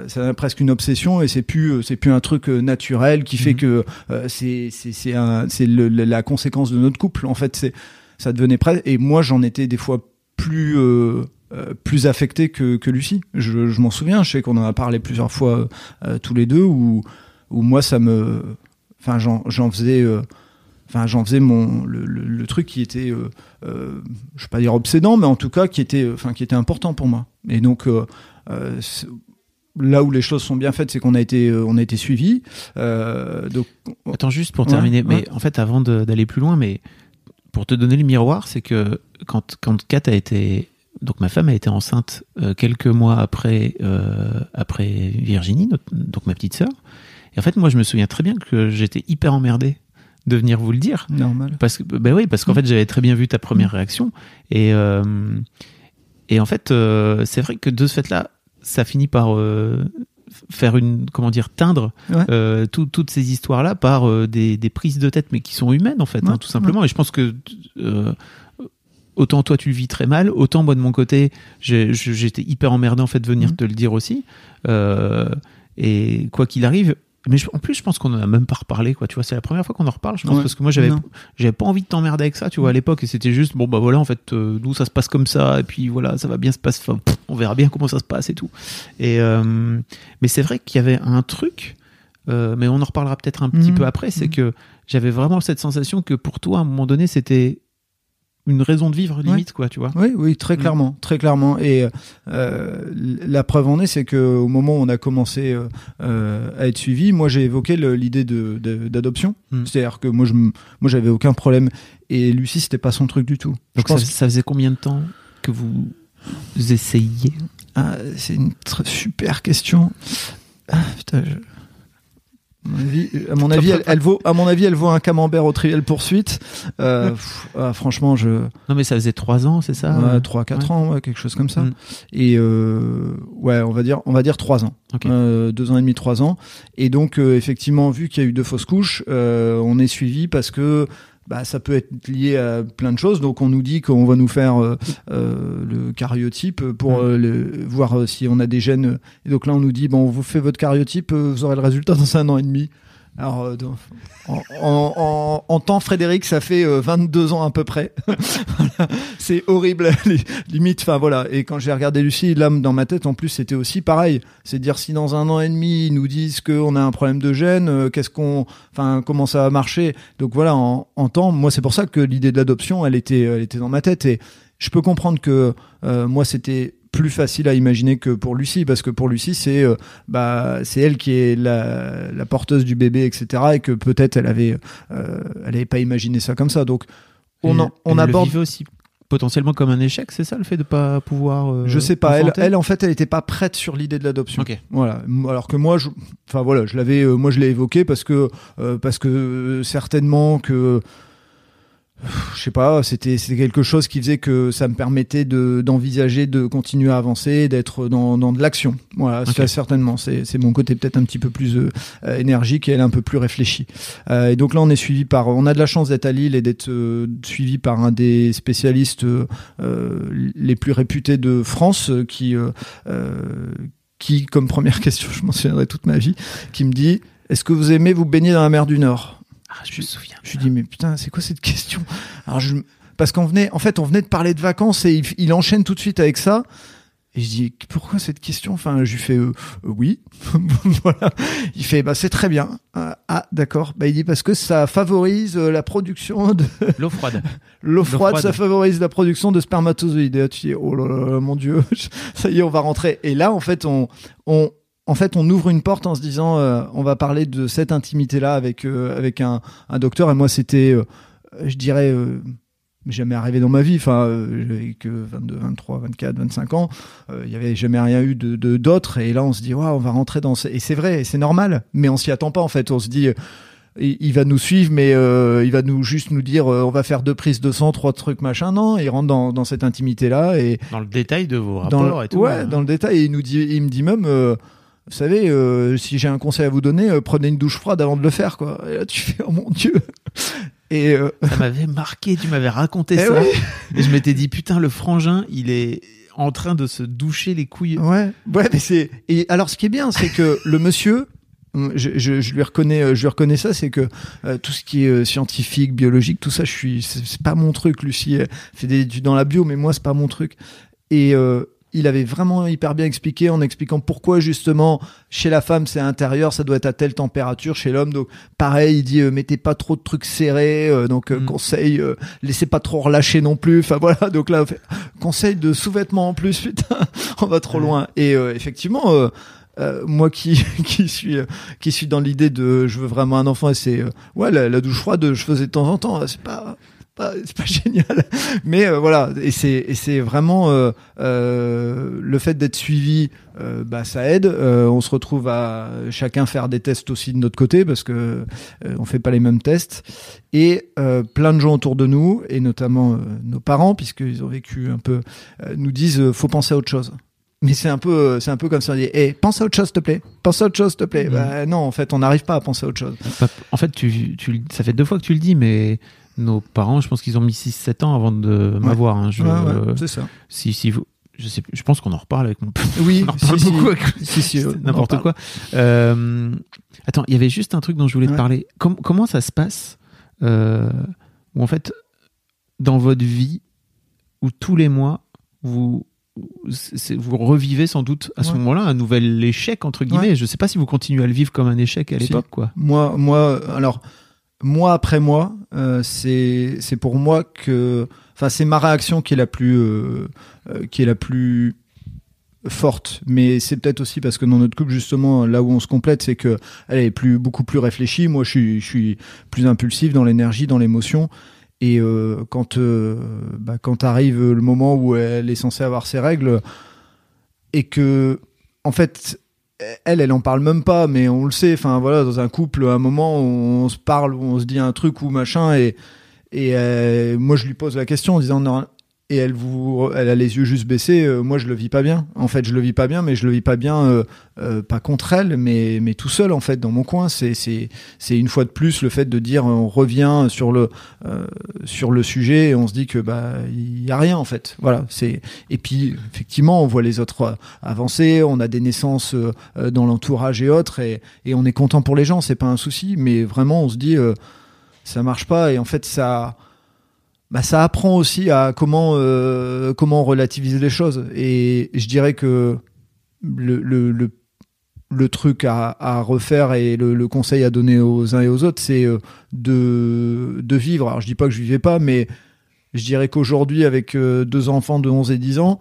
ça devient presque une obsession et c'est plus c'est plus un truc naturel qui fait Mhm. que euh, c'est c'est c'est c'est la conséquence de notre couple. En fait c'est ça devenait presque et moi j'en étais des fois plus euh, euh, plus affecté que, que Lucie. Je, je m'en souviens, je sais qu'on en a parlé plusieurs fois euh, tous les deux, où, où moi ça me, enfin j'en, faisais, euh, enfin j'en faisais mon le, le- le truc qui était, je vais pas dire obsédant, mais en tout cas qui était, enfin qui était important pour moi. Et donc là où les choses sont bien faites, c'est qu'on a été, on a été suivi. Euh, donc Attends, juste pour Ouais, terminer, mais ouais. en fait, avant d'aller plus loin, mais pour te donner le miroir, c'est que quand, quand Kat a été. Donc, ma femme a été enceinte euh, quelques mois après, euh, après Virginie, notre- donc ma petite sœur. Et en fait, moi, je me souviens très bien que j'étais hyper emmerdé de venir vous le dire. normal. Parce que, ben oui, parce qu'en Mm. fait, j'avais très bien vu ta première réaction. Et, euh, et en fait, euh, c'est vrai que de ce fait-là, ça finit par euh, faire une, comment dire, teindre Ouais. tout- toutes ces histoires-là par des, des prises de tête, mais qui sont humaines, en fait, Ouais, hein, tout simplement. Et je pense que autant toi, tu le vis très mal, autant moi, de mon côté, j'étais hyper emmerdé, en fait, de venir Mm. te le dire aussi. Euh, et quoi qu'il arrive, mais je- en plus, je pense qu'on en a même pas reparlé, quoi. Tu vois, c'est la première fois qu'on en reparle, je pense, Ouais. parce que moi, j'avais, j'avais pas envie de t'emmerder avec ça, tu vois, à l'époque, et c'était juste, bon, bah voilà, en fait, euh, nous, ça se passe comme ça, et puis voilà, ça va bien se passer, enfin, pff, on verra bien comment ça se passe et tout. Et, euh, mais c'est vrai qu'il y avait un truc, mais on en reparlera peut-être un petit Mhm. peu après, c'est Mhm. que j'avais vraiment cette sensation que pour toi, à un moment donné, c'était une raison de vivre, limite, quoi, tu vois. Oui, oui, très Mm. clairement, très clairement. Et euh, la preuve en est, c'est que au moment où on a commencé euh, euh, à être suivi, moi j'ai évoqué l'idée de d'adoption. Mm. C'est-à-dire que moi je moi j'avais aucun problème et Lucie c'était pas son truc du tout. Donc, ça, pense ça faisait combien de temps que vous essayiez? Ah, c'est une super question. Ah, putain, je- À mon avis, à mon avis, elle, elle vaut, à mon avis, elle vaut un camembert au triel poursuite. Euh, pff, ah, franchement, je, Non, mais ça faisait trois ans, c'est ça ouais, 3 4 ouais. ans, ouais, quelque chose comme ça. Mm. Et euh, ouais, on va dire, on va dire 3 ans. Ok. Euh, deux ans et demi, trois ans. Et donc, euh, effectivement, vu qu'il y a eu deux fausses couches, euh, on est suivi parce que bah, ça peut être lié à plein de choses. Donc, on nous dit qu'on va nous faire euh, euh, le cariotype pour Mm. euh, le- voir si on a des gènes. Et donc là, on nous dit bon, vous faites votre cariotype, vous aurez le résultat dans un an et demi. Alors, euh, en, en, en, temps, Frédéric, ça fait euh, 22 ans à peu près. C'est horrible, li- limite. Enfin voilà. Et quand j'ai regardé Lucie, là, dans ma tête, en plus, c'était aussi pareil. C'est dire si dans un an et demi, ils nous disent qu'on a un problème de gène, euh, qu'est-ce qu'on, enfin, comment ça va marcher? Donc voilà, en, en temps, moi, c'est pour ça que l'idée de l'adoption, elle était, elle était dans ma tête. Et je peux comprendre que euh, moi, c'était plus facile à imaginer que pour Lucie parce que pour Lucie c'est euh, bah c'est elle qui est la, la porteuse du bébé etc et que peut-être elle avait euh, elle avait pas imaginé ça comme ça. Donc on, Elle- en- on le aborde aussi potentiellement comme un échec, c'est ça le fait de pas pouvoir. euh, je sais pas elle, elle en fait elle était pas prête sur l'idée de l'adoption. Voilà. Alors que moi je enfin voilà je l'avais euh, moi je l'ai évoqué parce que parce que certainement que je sais pas, c'était c'était quelque chose qui faisait que ça me permettait de d'envisager de continuer à avancer, d'être dans, dans de l'action. Voilà, ça, certainement. C'est c'est mon côté peut-être un petit peu plus euh, euh, énergique et elle un peu plus réfléchie. Euh, et donc là, on est suivi par, on a de la chance d'être à Lille et d'être euh, suivi par un des spécialistes les plus réputés de France, qui qui, comme première question, je m'en souviendrai toute ma vie, qui me dit Est-ce que vous aimez vous baigner dans la mer du Nord? Ah, je me souviens. je lui dis mais putain c'est quoi cette question? Alors je parce qu'on venait en fait on venait de parler de vacances et il, il enchaîne tout de suite avec ça. Et je dis pourquoi cette question? Enfin je lui fais euh, euh, oui. Voilà. Il fait bah c'est très bien. Euh, ah d'accord. Bah il dit parce que ça favorise euh, la production de L'eau froide. l'eau froide, froide. ça favorise la production de spermatozoïdes. Et là tu dis oh là, là, mon dieu. Ça y est on va rentrer. Et là en fait on on en fait, on ouvre une porte en se disant, euh, on va parler de cette intimité-là avec euh, avec un, un docteur. Et moi, c'était, euh, je dirais, jamais arrivé dans ma vie. Enfin, j'avais que 22, 23, 24, 25 ans. Il y avait jamais rien eu de d'autre. et là, on se dit, waouh, on va rentrer dans. ce- Et c'est vrai, c'est normal. Mais on s'y attend pas en fait. On se dit. il va nous suivre, mais euh, il va nous juste nous dire, euh, on va faire deux prises de sang, trois trucs machin. Non, il rentre dans, dans cette intimité-là et Dans le détail de vos dans rapports le, et tout. ouais, hein. dans le détail. Et il nous dit, il me dit même, euh, vous savez, euh, si j'ai un conseil à vous donner, euh, prenez une douche froide avant de le faire, quoi. Et là, tu fais, oh mon dieu. Et euh, Ça m'avait marqué, tu m'avais raconté eh ça. ouais, Et je m'étais dit, putain, le frangin, il est en train de se doucher les couilles. ouais, ouais, mais c'est. Et alors, ce qui est bien, c'est que le monsieur. Je, je, je lui reconnais, euh, je lui reconnais ça, c'est que euh, tout ce qui est euh, scientifique, biologique, tout ça, je suis, c'est c'est pas mon truc. Lucie elle fait des études dans la bio, mais moi, c'est pas mon truc. Et euh, il avait vraiment hyper bien expliqué en expliquant pourquoi justement chez la femme c'est intérieur, ça doit être à telle température, chez l'homme donc pareil, il dit euh, mettez pas trop de trucs serrés, euh, donc euh, Mm. conseil euh, laissez pas trop relâcher non plus. Enfin voilà, donc là fait, conseil de sous-vêtements en plus, putain, on va trop Ouais. loin. Et euh, effectivement. euh, euh, moi qui qui suis qui suis dans l'idée de je veux vraiment un enfant et c'est euh, ouais la, la douche froide je faisais de temps en temps c'est pas pas c'est pas génial. Mais euh, voilà et c'est et c'est vraiment euh, euh, le fait d'être suivi bah ça aide. On se retrouve à chacun faire des tests aussi de notre côté parce que on fait pas les mêmes tests. Et plein de gens autour de nous et notamment nos parents puisqu'ils ont vécu un peu nous disent faut penser à autre chose. Mais c'est un peu c'est un peu comme ça. On dit hey, pense à autre chose s'il te plaît. Pense à autre chose s'il te plaît. Mhm. bah, non en fait on n'arrive pas à penser à autre chose. En fait, tu, tu, ça fait deux fois que tu le dis, mais nos parents, je pense qu'ils ont mis 6-7 ans avant de m'avoir. hein. Je- Ouais, ouais, c'est ça si, si vous, je sais, je pense qu'on en reparle avec mon père. Oui, on en reparle si, beaucoup. si. avec- Si, n'importe parle. quoi. Euh, attends, il y avait juste un truc dont je voulais te Ouais. parler. Com- comment ça se passe euh, où en fait, dans votre vie, où tous les mois, vous vous revivez sans doute à ce Ouais. moment-là un nouvel échec entre guillemets. Je sais pas si vous continuez à le vivre comme un échec à l'époque, quoi. Moi, moi, alors, mois après mois, euh, c'est pour moi que, enfin, c'est ma réaction qui est la plus, euh, euh, qui est la plus forte. Mais c'est peut-être aussi parce que dans notre couple, justement, là où on se complète, c'est que elle est plus, beaucoup plus réfléchie. Moi, je suis, je suis plus impulsif dans l'énergie, dans l'émotion. Et quand, bah, quand arrive le moment où elle est censée avoir ses règles, et que, en fait, elle, elle en parle même pas, mais on le sait. Enfin voilà, dans un couple, à un moment, on, se parle, on se dit un truc ou machin, et et euh, moi je lui pose la question en disant non. Elle vous, elle a les yeux juste baissés. euh, moi, je le vis pas bien. En fait, je le vis pas bien, mais je le vis pas bien, euh, euh, pas contre elle, mais mais tout seul en fait dans mon coin. C'est c'est c'est une fois de plus le fait de dire on revient sur le sur le sujet et on se dit que bah il y a rien en fait. Voilà. C'est et puis effectivement on voit les autres avancer. On a des naissances dans l'entourage et autres et et on est content pour les gens. C'est pas un souci, mais vraiment on se dit ça marche pas et en fait ça bah, ça apprend aussi à comment euh, comment relativiser les choses. Et je dirais que le, le, le, le truc à, à refaire et le, le conseil à donner aux uns et aux autres c'est euh, de, de vivre. Alors je dis pas que je vivais pas mais je dirais qu'aujourd'hui avec euh, deux enfants de 11 et 10 ans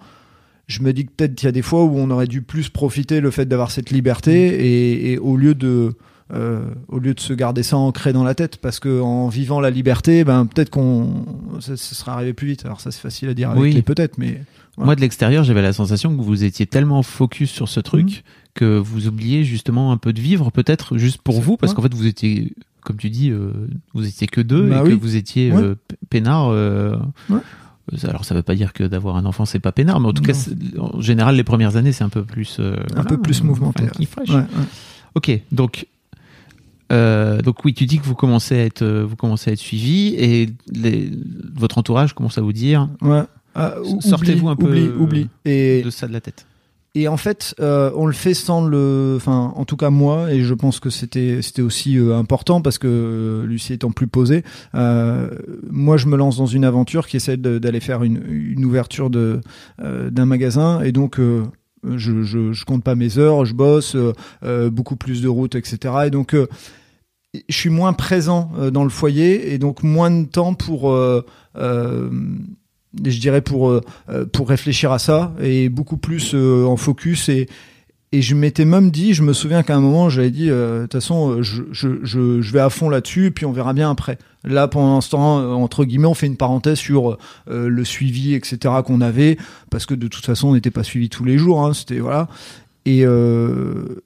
je me dis que peut-être il y a des fois où on aurait dû plus profiter le fait d'avoir cette liberté et, et au lieu de euh, au lieu de se garder ça ancré dans la tête parce que en vivant la liberté ben peut-être qu'on ça, ça serait arrivé plus vite alors ça c'est facile à dire avec Oui. les peut-être mais. Moi, de l'extérieur, j'avais la sensation que vous étiez tellement focus sur ce truc Mhm. que vous oubliez justement un peu de vivre, peut-être juste pour vous, parce qu'en fait, vous étiez, comme tu dis, euh, vous étiez que deux Bah et que vous étiez Ouais. euh, peinard. euh, Ouais. euh, Alors, ça veut pas dire que d'avoir un enfant, c'est pas peinard, mais en tout cas, Non. en général, les premières années, c'est un peu plus. euh, Un peu plus mouvementé, ouais. Ok, donc. Euh, donc oui, tu dis que vous commencez à être, euh, vous commencez à être suivi et les- votre entourage commence à vous dire Ouais. Ah, ou- Sortez-vous un peu, oublie, oublie. Et, de ça de la tête. et en fait, euh, on le fait sans le, enfin, en tout cas moi, et je pense que c'était, c'était aussi euh, important parce que euh, Lucie étant plus posée, moi je me lance dans une aventure qui essaie d'aller faire une, une ouverture de d'un magasin, et donc je, je, je compte pas mes heures, je bosse, beaucoup plus de routes, etc. Et donc je suis moins présent euh, dans le foyer et donc moins de temps pour euh, euh, je dirais pour euh, euh, pour réfléchir à ça et beaucoup plus euh, en focus et et je m'étais même dit, je me souviens qu'à un moment, j'avais dit, euh, de toute façon, euh, je, je, je, je vais à fond là-dessus, puis on verra bien après. Là, pendant l'instant, euh, entre guillemets, on fait une parenthèse sur euh, le suivi, etc., qu'on avait, parce que de toute façon, on n'était pas suivi tous les jours, hein, c'était, voilà. Et, euh,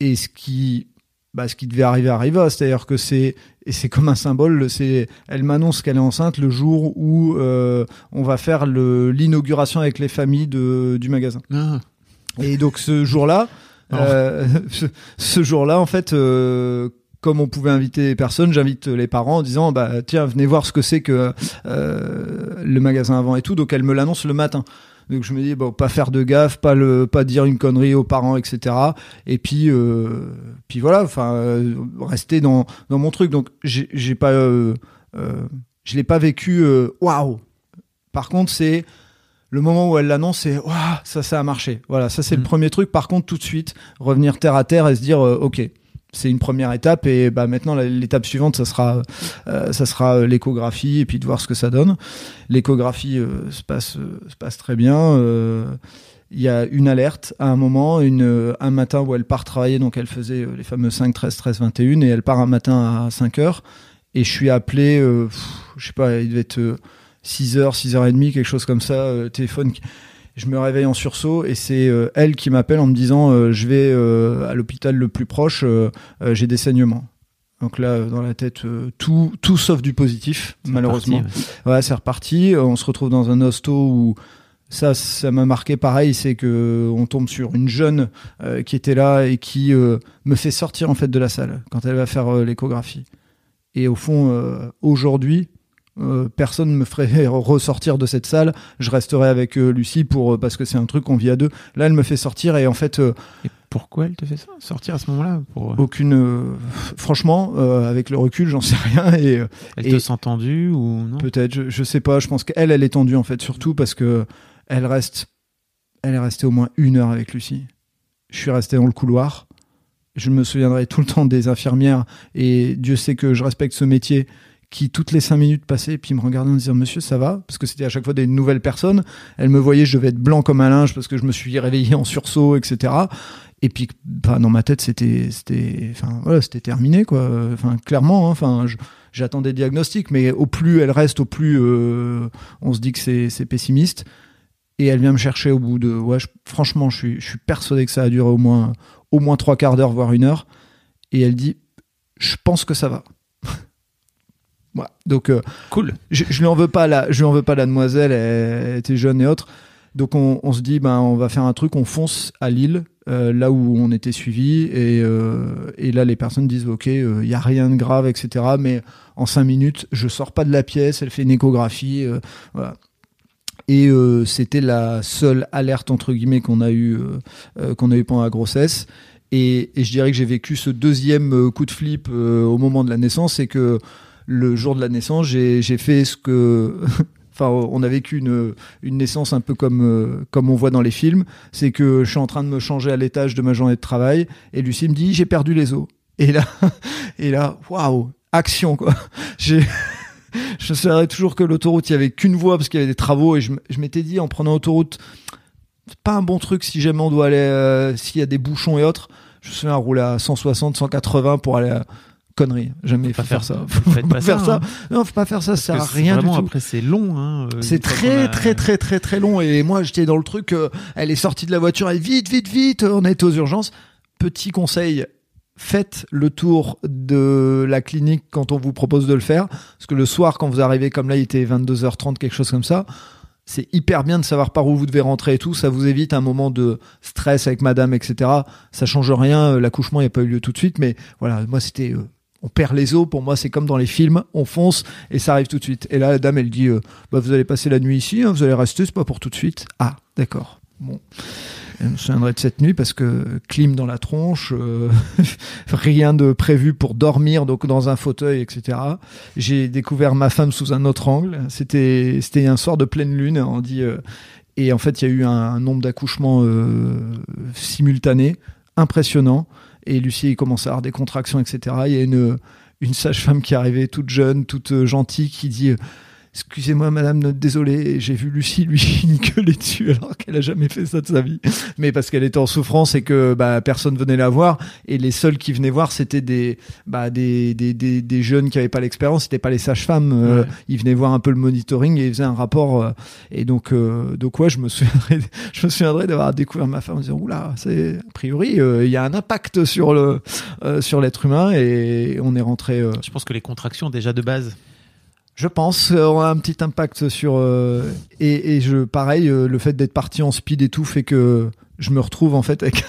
et ce qui, bah, ce qui devait arriver arriva, c'est-à-dire que c'est, et c'est comme un symbole, c'est, elle m'annonce qu'elle est enceinte le jour où euh, on va faire le, l'inauguration avec les familles de, du magasin. Ah. Et donc ce jour-là, euh, ce, ce jour-là, en fait, euh, comme on pouvait inviter personne, j'invite les parents en disant bah tiens venez voir ce que c'est que le magasin avant et tout. Donc elle me l'annonce le matin. Donc je me dis bon pas faire de gaffe, pas le pas dire une connerie aux parents etc. Et puis euh, puis voilà enfin euh, rester dans dans mon truc. Donc j'ai pas euh, je l'ai pas vécu waouh. Par contre c'est le moment où elle l'annonce, c'est waouh, ça, ça a marché. Voilà, ça c'est le premier truc. Par contre, tout de suite, revenir terre à terre et se dire, ok, c'est une première étape et bah maintenant l'étape suivante, ça sera, euh, ça sera euh, l'échographie et puis de voir ce que ça donne. L'échographie euh, se passe, se passe très bien. il y a une alerte à un moment, une, un matin où elle part travailler, donc elle faisait les fameux 5, 13, 13, 21, et elle part un matin à 5 heures, et je suis appelé, pff, je sais pas, il devait être euh, 6h, 6h30, quelque chose comme ça, téléphone. qui- Je me réveille en sursaut et c'est euh, elle qui m'appelle en me disant euh, je vais euh, à l'hôpital le plus proche, j'ai des saignements. Donc là, dans la tête, tout, tout sauf du positif, malheureusement. reparti, ouais. Ouais, c'est reparti. On se retrouve dans un hosto où ça, ça m'a marqué pareil, c'est que on tombe sur une jeune qui était là et qui me fait sortir en fait de la salle quand elle va faire l'échographie. Et au fond, aujourd'hui, Euh, personne me ferait ressortir de cette salle. Je resterai avec euh, Lucie pour euh, parce que c'est un truc qu'on vit à deux. Là, elle me fait sortir et en fait. et pourquoi elle te fait ça Sortir à ce moment-là pour... Aucune. franchement, avec le recul, j'en sais rien. Et, elle te sent tendue ou non? Peut-être, je, je, sais pas. Je pense qu'elle, elle est tendue en fait, surtout parce que elle reste. Elle est restée au moins une heure avec Lucie. Je suis resté dans le couloir. Je me souviendrai tout le temps des infirmières et Dieu sait que je respecte ce métier qui toutes les cinq minutes passaient et puis me regardait en disant monsieur ça va? Parce que c'était à chaque fois des nouvelles personnes. Elle me voyait je devais être blanc comme un linge parce que je me suis réveillé en sursaut etc et puis dans ma tête c'était c'était enfin voilà c'était terminé quoi. Enfin clairement hein, enfin j'attendais diagnostic mais au plus elle reste au plus euh, on se dit que c'est pessimiste. Et elle vient me chercher au bout de ouais franchement je suis je suis persuadé que ça a duré au moins au moins trois quarts d'heure voire une heure. Et elle dit je pense que ça va donc euh, cool. Je, je lui en veux pas la, je lui en veux pas la demoiselle, elle, était jeune et autre. Donc on, se dit ben on va faire un truc, on fonce à Lille, euh, là où on était suivi et, euh, et là les personnes disent ok il y a rien de grave etc. Mais en cinq minutes je sors pas de la pièce, elle fait une échographie, voilà. Et c'était la seule alerte entre guillemets qu'on a eu qu'on a eu pendant la grossesse. Et, et je dirais que j'ai vécu ce deuxième coup de flip au moment de la naissance, c'est que le jour de la naissance, j'ai fait ce que. Enfin, on a vécu une, une naissance un peu comme, euh, comme on voit dans les films. C'est que je suis en train de me changer à l'étage de ma journée de travail et Lucie me dit j'ai perdu les os. Et là, et là, waouh, action quoi. J'ai je souviendrai toujours que l'autoroute, il y avait qu'une voie parce qu'il y avait des travaux et je, m'étais dit en prenant l'autoroute, c'est pas un bon truc si jamais on doit aller, euh, s'il y a des bouchons et autres. Je me souviens rouler à 160, 180 pour aller connerie. Jamais faut, faire, ça. Faut, pas, faire ça. Hein. Non, faut pas faire ça. Ça sert à rien du tout. Après, c'est long. Hein, euh, c'est très, très, très, très, très long. Et moi, j'étais dans le truc. Euh, elle est sortie de la voiture. Elle vite, vite, vite. On est aux urgences. Petit conseil. Faites le tour de la clinique quand on vous propose de le faire. Parce que le soir, quand vous arrivez, comme là, il était 22h30, quelque chose comme ça c'est hyper bien de savoir par où vous devez rentrer et tout. Ça vous évite un moment de stress avec madame, etc. Ça change rien. Euh, l'accouchement n'a pas eu lieu tout de suite, mais voilà, moi c'était on perd les os. Pour moi, c'est comme dans les films, on fonce et ça arrive tout de suite. Et là, la dame, elle dit, euh, bah, vous allez passer la nuit ici, hein, vous allez rester, c'est pas pour tout de suite. Ah, d'accord. Bon. Je me souviendrai de cette nuit parce que clim dans la tronche, euh, rien de prévu pour dormir donc dans un fauteuil, etc. J'ai découvert ma femme sous un autre angle. C'était c'était un soir de pleine lune. On dit euh, et en fait il y a eu un nombre d'accouchements simultanés impressionnant. Et Lucie commence à avoir des contractions, etc. Il y a une, sage-femme qui est arrivée toute jeune, toute euh, gentille, qui dit Excusez-moi, madame, désolé, j'ai vu Lucie lui gueuler dessus alors qu'elle a jamais fait ça de sa vie. Mais parce qu'elle était en souffrance et que bah, personne venait la voir. Et les seuls qui venaient voir, c'était des, bah, des, des, des, des, jeunes qui n'avaient pas l'expérience, c'était pas les sages-femmes. Euh, ils venaient voir un peu le monitoring et ils faisaient un rapport. Euh, et donc, euh, donc ouais, je me souviendrai, je me souviendrai d'avoir découvert ma femme en disant, oula, c'est, a priori, il y a un impact sur le, sur l'être humain et on est rentré. Je pense que les contractions, déjà de base, je pense on a un petit impact sur euh, et, et, je pareil euh, le fait d'être parti en speed et tout fait que je me retrouve en fait avec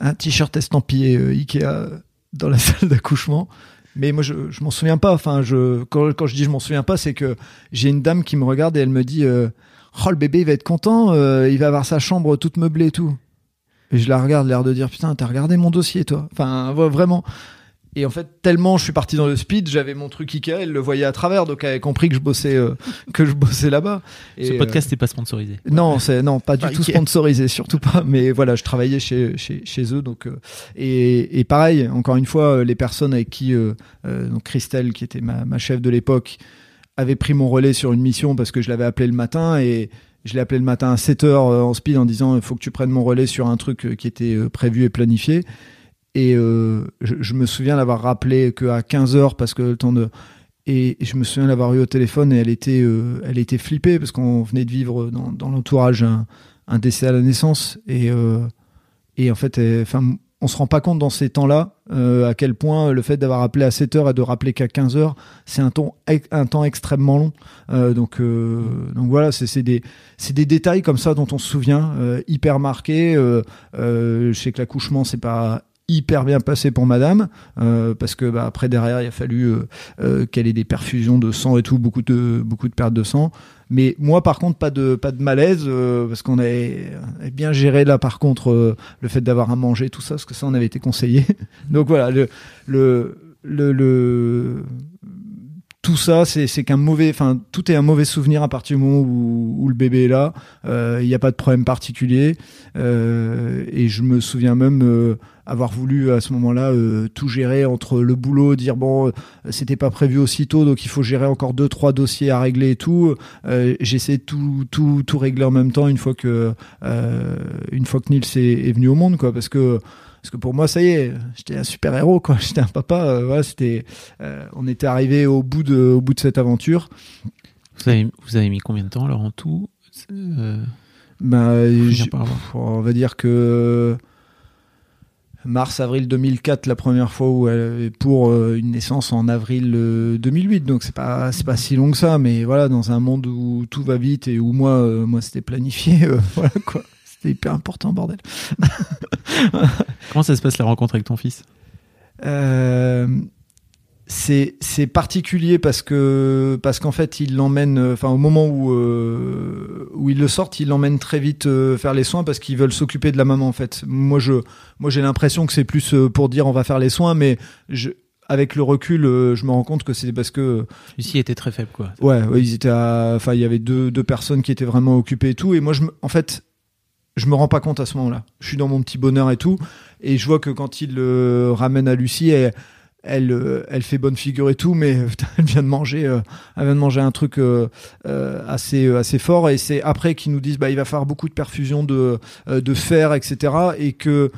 un, t-shirt estampillé euh, Ikea dans la salle d'accouchement. Mais moi je, je m'en souviens pas. Enfin je quand, quand je dis je m'en souviens pas c'est que j'ai une dame qui me regarde et elle me dit oh le bébé il va être content il va avoir sa chambre toute meublée et tout. Et je la regarde l'air de dire putain t'as regardé mon dossier toi. Enfin vraiment et en fait, tellement je suis parti dans le speed, j'avais mon truc Ikea, elle le voyait à travers, donc elle avait compris que je bossais, euh, que je bossais là-bas. Ce podcast n'est pas sponsorisé. Non, c'est non, pas du tout sponsorisé, surtout pas. Mais voilà, je travaillais chez chez, chez eux, donc euh, et, et pareil, encore une fois, euh, les personnes avec qui donc Christelle, qui était ma, ma chef de l'époque, avait pris mon relais sur une mission parce que je l'avais appelé le matin et je l'ai appelé le matin à 7 heures en speed en disant il faut que tu prennes mon relais sur un truc qui était prévu et planifié. Et euh, je, me souviens l'avoir rappelé qu'à 15h parce que le temps de. Et je me souviens l'avoir eu au téléphone et elle était, euh, elle était flippée parce qu'on venait de vivre dans, dans l'entourage un, décès à la naissance. Et, euh, et en fait, enfin, on se rend pas compte dans ces temps-là à quel point le fait d'avoir appelé à 7 h et de rappeler qu'à 15 h c'est un temps, un temps extrêmement long. donc, donc voilà, c'est des, des détails comme ça dont on se souvient, hyper marqués. je sais que l'accouchement, c'est pas hyper bien passé pour madame euh, parce que bah, après derrière il a fallu euh, euh, qu'elle ait des perfusions de sang et tout beaucoup de beaucoup de pertes de sang. Mais moi par contre pas de pas de malaise euh, parce qu'on avait, bien géré là par contre euh, le fait d'avoir à manger tout ça parce que ça on avait été conseillé. Donc voilà le le le, le- tout ça, c'est qu'un mauvais, enfin tout est un mauvais souvenir à partir du moment où, où le bébé est là. Euh, Il n'y a pas de problème particulier. Euh, et je me souviens même euh, avoir voulu à ce moment-là euh, tout gérer entre le boulot, dire bon, euh, c'était pas prévu aussitôt, donc il faut gérer encore deux trois dossiers à régler et tout. Euh, J'essaie de tout tout tout régler en même temps une fois que euh, une fois que Nils est, est venu au monde, quoi, parce que parce que pour moi, ça y est, j'étais un super héros, quoi. J'étais un papa. euh, voilà, c'était, euh, on était arrivé au bout de, au bout de cette aventure. Vous avez, vous avez mis combien de temps alors en tout euh, Ben, pff, on va dire que mars, avril 2004, la première fois où elle, pour euh, une naissance en avril euh, 2008. Donc c'est pas, c'est pas si long que ça, mais voilà, dans un monde où tout va vite et où moi, euh, moi, c'était planifié, euh, voilà quoi. C'était hyper important, bordel. Comment ça se passe la rencontre avec ton fils? Euh, c'est c'est particulier parce que parce qu'en fait il l'emmène enfin au moment où euh, où ils le sortent il l'emmène très vite euh, faire les soins parce qu'ils veulent s'occuper de la maman en fait moi je moi j'ai l'impression que c'est plus euh, pour dire on va faire les soins mais je avec le recul euh, je me rends compte que c'est parce que Celui-ci était très faible, quoi. Ouais, ouais, ils étaient à- enfin il y avait deux, deux personnes qui étaient vraiment occupées et tout et moi je me- en fait je me rends pas compte à ce moment-là. Je suis dans mon petit bonheur et tout. Et je vois que quand il le ramène à Lucie elle elle, euh, elle fait bonne figure et tout mais euh, elle vient de manger euh, elle vient de manger un truc euh, euh, assez euh, assez fort. Et c'est après qu'ils nous disent bah il va falloir beaucoup de perfusion de euh, de fer etc et que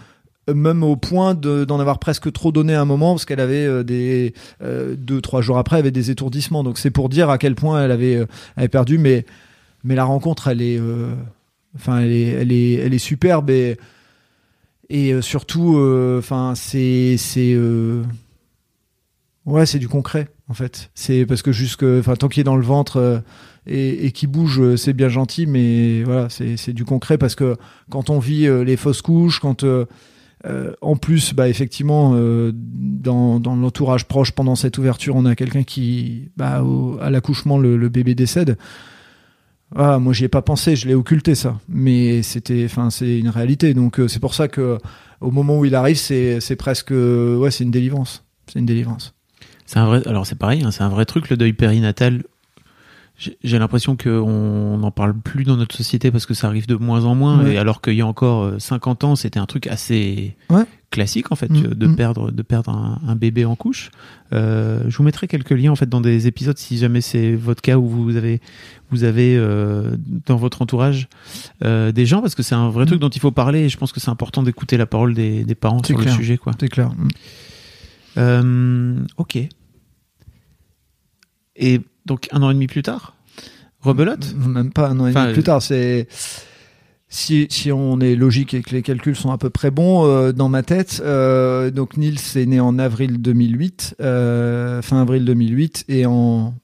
euh, même au point de- d'en avoir presque trop donné à un moment parce qu'elle avait euh, des euh, deux trois jours après avait des étourdissements. Donc c'est pour dire à quel point elle avait euh, avait perdu. Mais mais la rencontre elle est euh, enfin elle est superbe et euh, surtout euh, enfin euh, c'est du concret en fait c'est parce que jusque enfin tant qu'il est dans le ventre et, qui bouge c'est bien gentil mais voilà c'est du concret parce que quand on vit les fausses couches quand en plus, bah, effectivement, dans, l'entourage proche, pendant cette ouverture, on a quelqu'un qui, bah, à l'accouchement, le bébé décède. Ah, moi, j'y ai pas pensé, je l'ai occulté ça, mais c'était, enfin, c'est une réalité. Donc, euh, c'est pour ça que, au moment où il arrive, c'est, presque, ouais, c'est une délivrance. C'est une délivrance. C'est un vrai. Alors c'est pareil, hein, c'est un vrai truc le deuil périnatal. J'ai l'impression qu'on n'en parle plus dans notre société parce que ça arrive de moins en moins. Ouais. Et alors qu'il y a encore euh, 50 ans, c'était un truc assez Ouais. classique en fait Mm, de mm. perdre de perdre un, un bébé en couche. Euh, je vous mettrai quelques liens en fait dans des épisodes si jamais c'est votre cas où vous avez vous avez euh, dans votre entourage euh, des gens parce que c'est un vrai Mm. truc dont il faut parler. Et je pense que c'est important d'écouter la parole des, des parents sur clair. le sujet quoi. C'est clair. Euh, ok. Et donc un an et demi plus tard, rebelote? Même pas un an et demi Enfin, plus tard. C'est si, si on est logique et que les calculs sont à peu près bons euh, dans ma tête. euh, donc Nils est né en avril 2008, euh, fin avril 2008, et en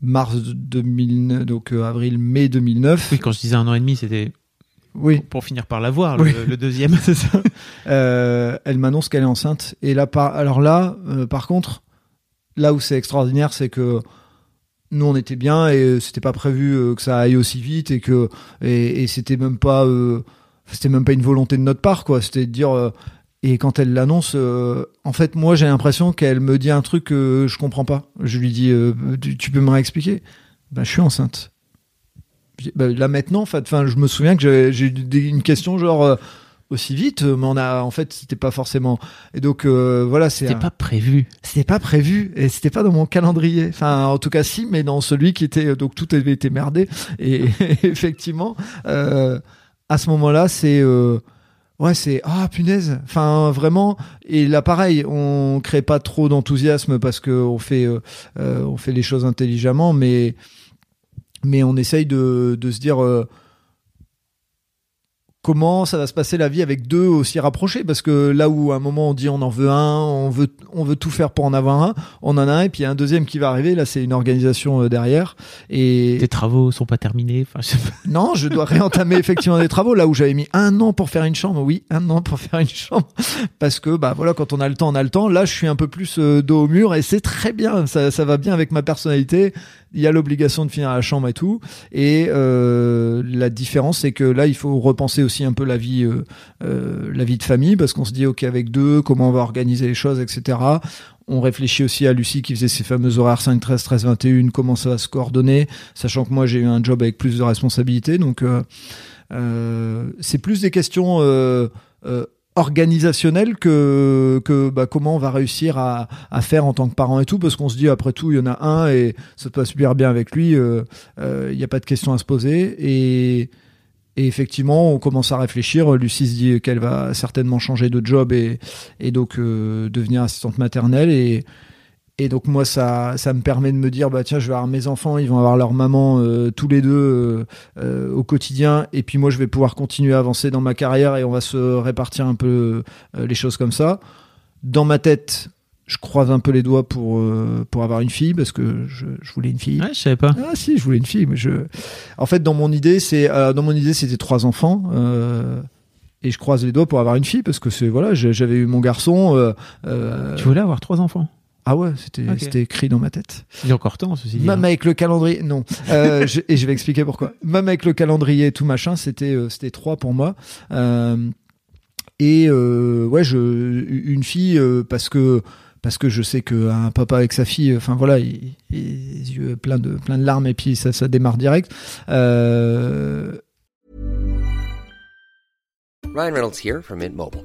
mars 2009, donc avril-mai 2009. Oui, quand je disais un an et demi, c'était Oui. pour finir par l'avoir, le, Oui. le deuxième. C'est ça. Elle m'annonce qu'elle est enceinte. Et là, par, alors là, par contre, là où c'est extraordinaire, c'est que nous on était bien et c'était pas prévu euh, que ça aille aussi vite et que et, c'était même pas euh, c'était même pas une volonté de notre part quoi. C'était de dire euh, et quand elle l'annonce, euh, en fait moi j'ai l'impression qu'elle me dit un truc que je comprends pas. Je lui dis euh, tu, peux me réexpliquer? Ben je suis enceinte. Bah, là maintenant, en fait, je me souviens que j'ai eu une question genre euh, aussi vite, mais on a, en fait, c'était pas forcément. Et donc euh, voilà, c'est. C'était un- pas prévu. C'était pas prévu et c'était pas dans mon calendrier. Enfin, en tout cas, si, mais dans celui qui était. Donc tout avait été merdé. Et effectivement, euh, à ce moment-là, c'est. euh, Ouais, c'est ah punaise. Enfin, vraiment. Et là, pareil, on crée pas trop d'enthousiasme parce que on fait, euh, euh, on fait les choses intelligemment, mais mais on essaye de, de se dire euh, comment ça va se passer la vie avec deux aussi rapprochés? Parce que là où à un moment on dit on en veut un, on veut on veut tout faire pour en avoir un, on en a un et puis il y a un deuxième qui va arriver. Là, c'est une organisation euh, derrière et Tes travaux sont pas terminés. Enfin, je sais pas. non, je dois réentamer effectivement des travaux là où j'avais mis un an pour faire une chambre. Oui, un an pour faire une chambre parce que bah voilà, quand on a le temps, on a le temps. Là, je suis un peu plus euh, dos au mur et c'est très bien. Ça, ça va bien avec ma personnalité. Il y a l'obligation de finir la chambre et tout. Et euh, la différence, c'est que là, il faut repenser aussi un peu la vie, euh, euh, la vie de famille parce qu'on se dit ok avec deux, comment on va organiser les choses, etc. On réfléchit aussi à Lucie qui faisait ses fameux horaires 5, 13, 13, 21, comment ça va se coordonner, sachant que moi j'ai eu un job avec plus de responsabilités. Donc euh, euh, c'est plus des questions organisationnelles que, que bah, comment on va réussir à, à faire en tant que parent et tout, parce qu'on se dit après tout il y en a un et ça se passe super bien avec lui, euh, euh, il n'y a pas de question à se poser. Et, et effectivement, on commence à réfléchir. Lucie se dit qu'elle va certainement changer de job et, et donc euh, devenir assistante maternelle. Et, et donc moi, ça, ça me permet de me dire, bah tiens, je vais avoir mes enfants, ils vont avoir leur maman euh, tous les deux euh, euh, au quotidien. Et puis moi, je vais pouvoir continuer à avancer dans ma carrière et on va se répartir un peu euh, les choses comme ça. Dans ma tête, je croise un peu les doigts pour, pour avoir une fille parce que je, je voulais une fille. Ouais, je savais pas. Ah si, je voulais une fille, mais je. En fait, dans mon idée, c'est dans mon idée, c'était trois enfants. et je croise les doigts pour avoir une fille parce que c'est voilà, j'avais eu mon garçon. euh, euh, Tu voulais avoir trois enfants? Ah ouais, c'était Ok. c'était écrit dans ma tête. Il y a encore temps, ceci dit. Même hein. avec le calendrier, non. Euh, je- et je vais expliquer pourquoi. Même avec le calendrier et tout machin, c'était euh, c'était trois pour moi. Euh, et euh, ouais, je une fille euh, parce que parce que je sais que un papa avec sa fille, enfin voilà, il, il- les yeux pleins de plein de larmes et puis ça ça démarre direct. Euh, Ryan Reynolds here from Mint Mobile.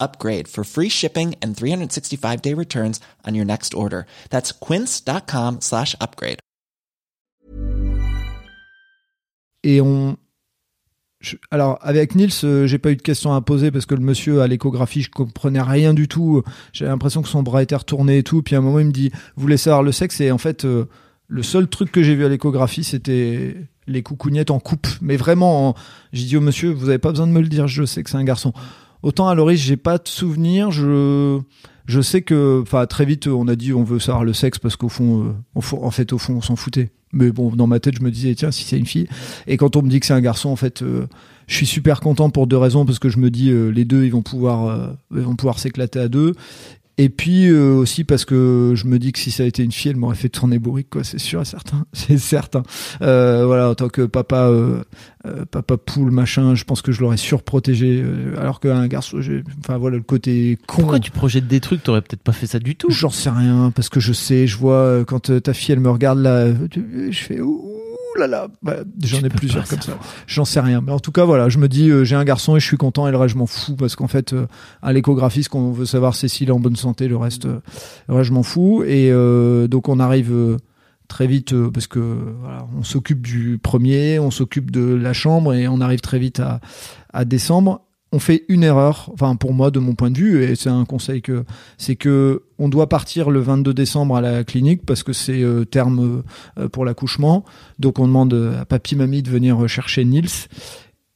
upgrade for free shipping and 365 day returns on your next order. That's quince.com slash upgrade. et on alors avec Nils euh, j'ai pas eu de questions à poser parce que le monsieur à l'échographie je comprenais rien du tout. J'avais l'impression que son bras était retourné et tout. Puis à un moment il me dit vous voulez savoir le sexe? Et en fait euh, le seul truc que j'ai vu à l'échographie c'était les coucougnettes en coupe. Mais vraiment en... j'ai dit au monsieur vous avez pas besoin de me le dire je sais que c'est un garçon autant à l'origine j'ai pas de souvenir je je sais que enfin très vite on a dit on veut savoir le sexe parce qu'au fond euh, fond- en fait au fond on s'en foutait. Mais bon dans ma tête je me disais tiens si c'est une fille. Et quand on me dit que c'est un garçon, en fait, euh, je suis super content pour deux raisons. Parce que je me dis euh, les deux ils vont pouvoir ils vont pouvoir s'éclater à deux. Et puis euh, aussi parce que je me dis que si ça a été une fille, elle m'aurait fait tourner bourrique, quoi. C'est sûr et certain. C'est certain. Euh, voilà, en tant que papa, euh, papa poule, machin, je pense que je l'aurais surprotégé. euh, alors qu'un garçon, j'ai- enfin voilà le côté con. Pourquoi tu projettes des trucs? T'aurais peut-être pas fait ça du tout. J'en sais rien parce que je sais, je vois quand ta fille elle me regarde là, je fais ouh là là. Bah, J'en ai plusieurs comme ça. J'en sais rien, mais en tout cas voilà, je me dis euh, j'ai un garçon et je suis content et le reste je m'en fous parce qu'en fait euh, à l'échographie ce qu'on veut savoir c'est s'il est en bonne santé, le reste, euh, le reste je m'en fous et euh, donc on arrive. très vite euh, parce que voilà, on s'occupe du premier, on s'occupe de la chambre et on arrive très vite à, à décembre. On fait une erreur, enfin pour moi de mon point de vue et c'est un conseil que c'est que on doit partir le 22 décembre à la clinique parce que c'est euh, terme euh, pour l'accouchement. Donc on demande à papy mamie de venir chercher Nils.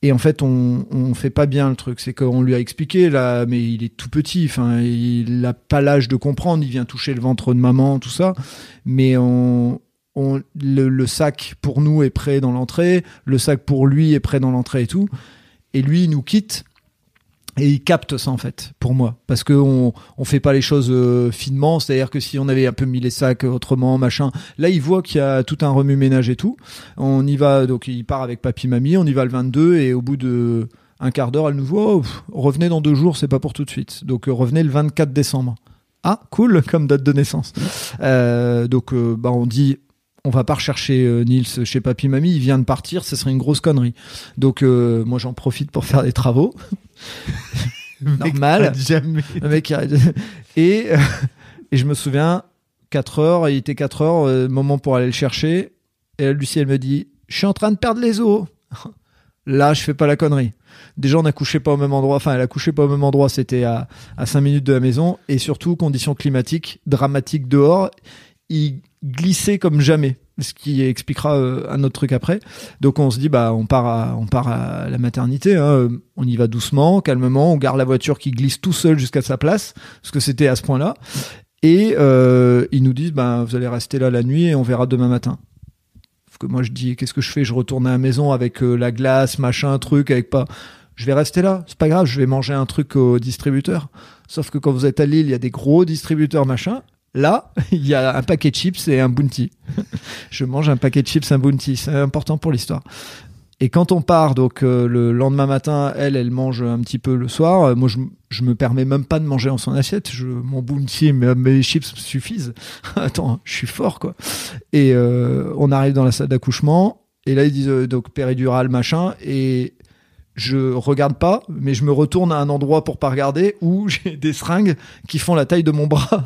Et en fait, on, on fait pas bien le truc. C'est qu'on lui a expliqué là, mais il est tout petit. Enfin, il a pas l'âge de comprendre. Il vient toucher le ventre de maman, tout ça. Mais on, on, le, le sac pour nous est prêt dans l'entrée. Le sac pour lui est prêt dans l'entrée et tout. Et lui, il nous quitte. Et il capte ça en fait pour moi parce que on on fait pas les choses euh, finement, c'est-à-dire que si on avait un peu mis les sacs autrement machin, là il voit qu'il y a tout un remue-ménage et tout. On y va donc il part avec papy mamie, on y va le 22 et au bout de un quart d'heure elle nous voit oh, revenez dans deux jours, c'est pas pour tout de suite. Donc euh, revenez le 24 décembre. Ah cool comme date de naissance. Euh, donc euh, bah on dit on va pas rechercher euh, Nils chez papy mamie, il vient de partir, ce serait une grosse connerie. Donc euh, moi j'en profite pour faire des travaux. Normal. Jamais. Mec et euh, et je me souviens 4 heures, il était 4 heures, euh, moment pour aller le chercher. Et là, Lucie elle me dit "Je suis en train de perdre les os." Là, je fais pas la connerie. Déjà, on a couché pas au même endroit. Enfin, elle a couché pas au même endroit. C'était à, à 5 minutes de la maison. Et surtout, conditions climatiques dramatiques dehors. Il glissait comme jamais. Ce qui expliquera euh, un autre truc après. Donc, on se dit, bah, on part à, on part à la maternité. hein. On y va doucement, calmement. On garde la voiture qui glisse tout seul jusqu'à sa place. Parce que c'était à ce point-là. Et euh, ils nous disent, bah, vous allez rester là la nuit et on verra demain matin. Sauf que moi je dis qu'est-ce que je fais? Je retourne à la maison avec euh, la glace, machin, truc, avec pas. Je vais rester là, c'est pas grave, je vais manger un truc au distributeur. Sauf que quand vous êtes à Lille, il y a des gros distributeurs, machin. Là, il y a un paquet de chips et un bounty. je mange un paquet de chips, un bounty, c'est important pour l'histoire. Et quand on part, donc euh, le lendemain matin, elle, elle mange un petit peu le soir. Euh, moi, je, je me permets même pas de manger en son assiette. Je, mon bounty, mes, mes chips suffisent. Attends, je suis fort, quoi. Et euh, on arrive dans la salle d'accouchement. Et là, ils disent donc péridurale, machin. Et je regarde pas, mais je me retourne à un endroit pour pas regarder où j'ai des seringues qui font la taille de mon bras.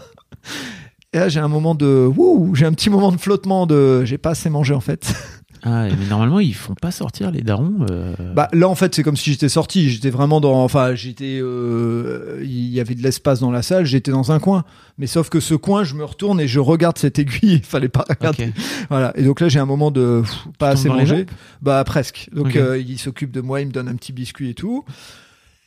Et là, j'ai un moment de, j'ai un petit moment de flottement de, j'ai pas assez mangé en fait. Ah, mais normalement, ils font pas sortir les darons. euh, Bah là en fait c'est comme si j'étais sorti, j'étais vraiment dans, enfin j'étais, euh, il y avait de l'espace dans la salle, j'étais dans un coin, mais sauf que ce coin je me retourne et je regarde cette aiguille, il fallait pas regarder, ok. voilà. Et donc là j'ai un moment de pff, pas assez mangé, bah presque. Donc euh, il s'occupe de moi, il me donne un petit biscuit et tout.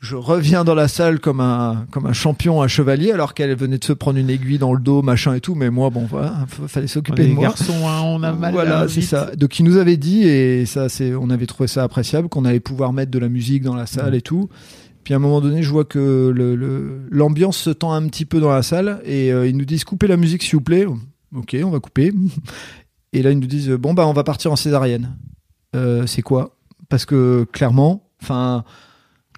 Je reviens dans la salle comme un comme un champion, un chevalier, alors qu'elle venait de se prendre une aiguille dans le dos, machin et tout. Mais moi bon voilà, fallait s'occuper de moi. garçons, hein, on a mal. Voilà, c'est ça. Donc il nous avait dit et ça c'est on avait trouvé ça appréciable qu'on allait pouvoir mettre de la musique dans la salle et tout. Puis à un moment donné, je vois que le- le- l'ambiance se tend un petit peu dans la salle et euh, ils nous disent coupez la musique s'il vous plaît. Ok, on va couper. Et là ils nous disent bon bah on va partir en césarienne. Euh, c'est quoi? Parce que clairement, enfin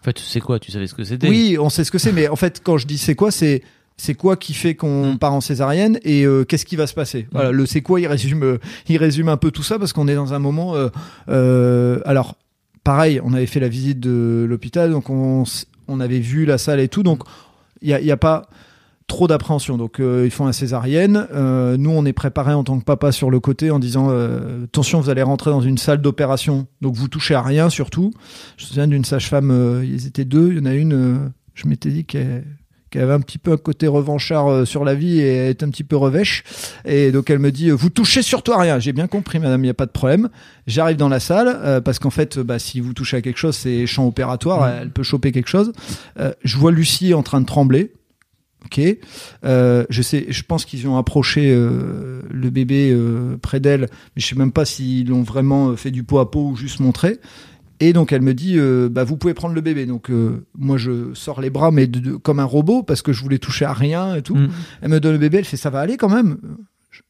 En fait, tu sais quoi Tu savais ce que c'était oui, on sait ce que c'est, mais en fait, quand je dis c'est quoi, c'est c'est quoi qui fait qu'on Mm. part en césarienne et euh, qu'est-ce qui va se passer? Voilà, le c'est quoi, il résume, euh, il résume un peu tout ça parce qu'on est dans un moment. euh, alors, pareil, on avait fait la visite de l'hôpital, donc on avait vu la salle et tout, donc il y a, il y a pas trop d'appréhension. Donc euh, ils font la césarienne. Euh, nous, on est préparé en tant que papa sur le côté en disant euh, attention, vous allez rentrer dans une salle d'opération, donc vous touchez à rien surtout. Je me souviens d'une sage-femme, ils étaient deux. Il y en a une, je m'étais dit qu'elle qu'elle avait un petit peu un côté revanchard sur la vie et est un petit peu revêche. Et donc elle me dit, vous touchez surtout à rien. J'ai bien compris, madame, il n'y a pas de problème. J'arrive dans la salle euh, parce qu'en fait, bah, si vous touchez à quelque chose, c'est champ opératoire, elle peut choper quelque chose. Euh, je vois Lucie en train de trembler. Ok, euh, je sais, je pense qu'ils ont approché euh, le bébé euh, près d'elle, mais je sais même pas s'ils l'ont vraiment fait du pot à pot ou juste montré. Et donc elle me dit, bah vous pouvez prendre le bébé. Donc moi je sors les bras, mais de- de- comme un robot parce que je voulais toucher à rien et tout. Mm. Elle me donne le bébé, elle fait ça va aller quand même.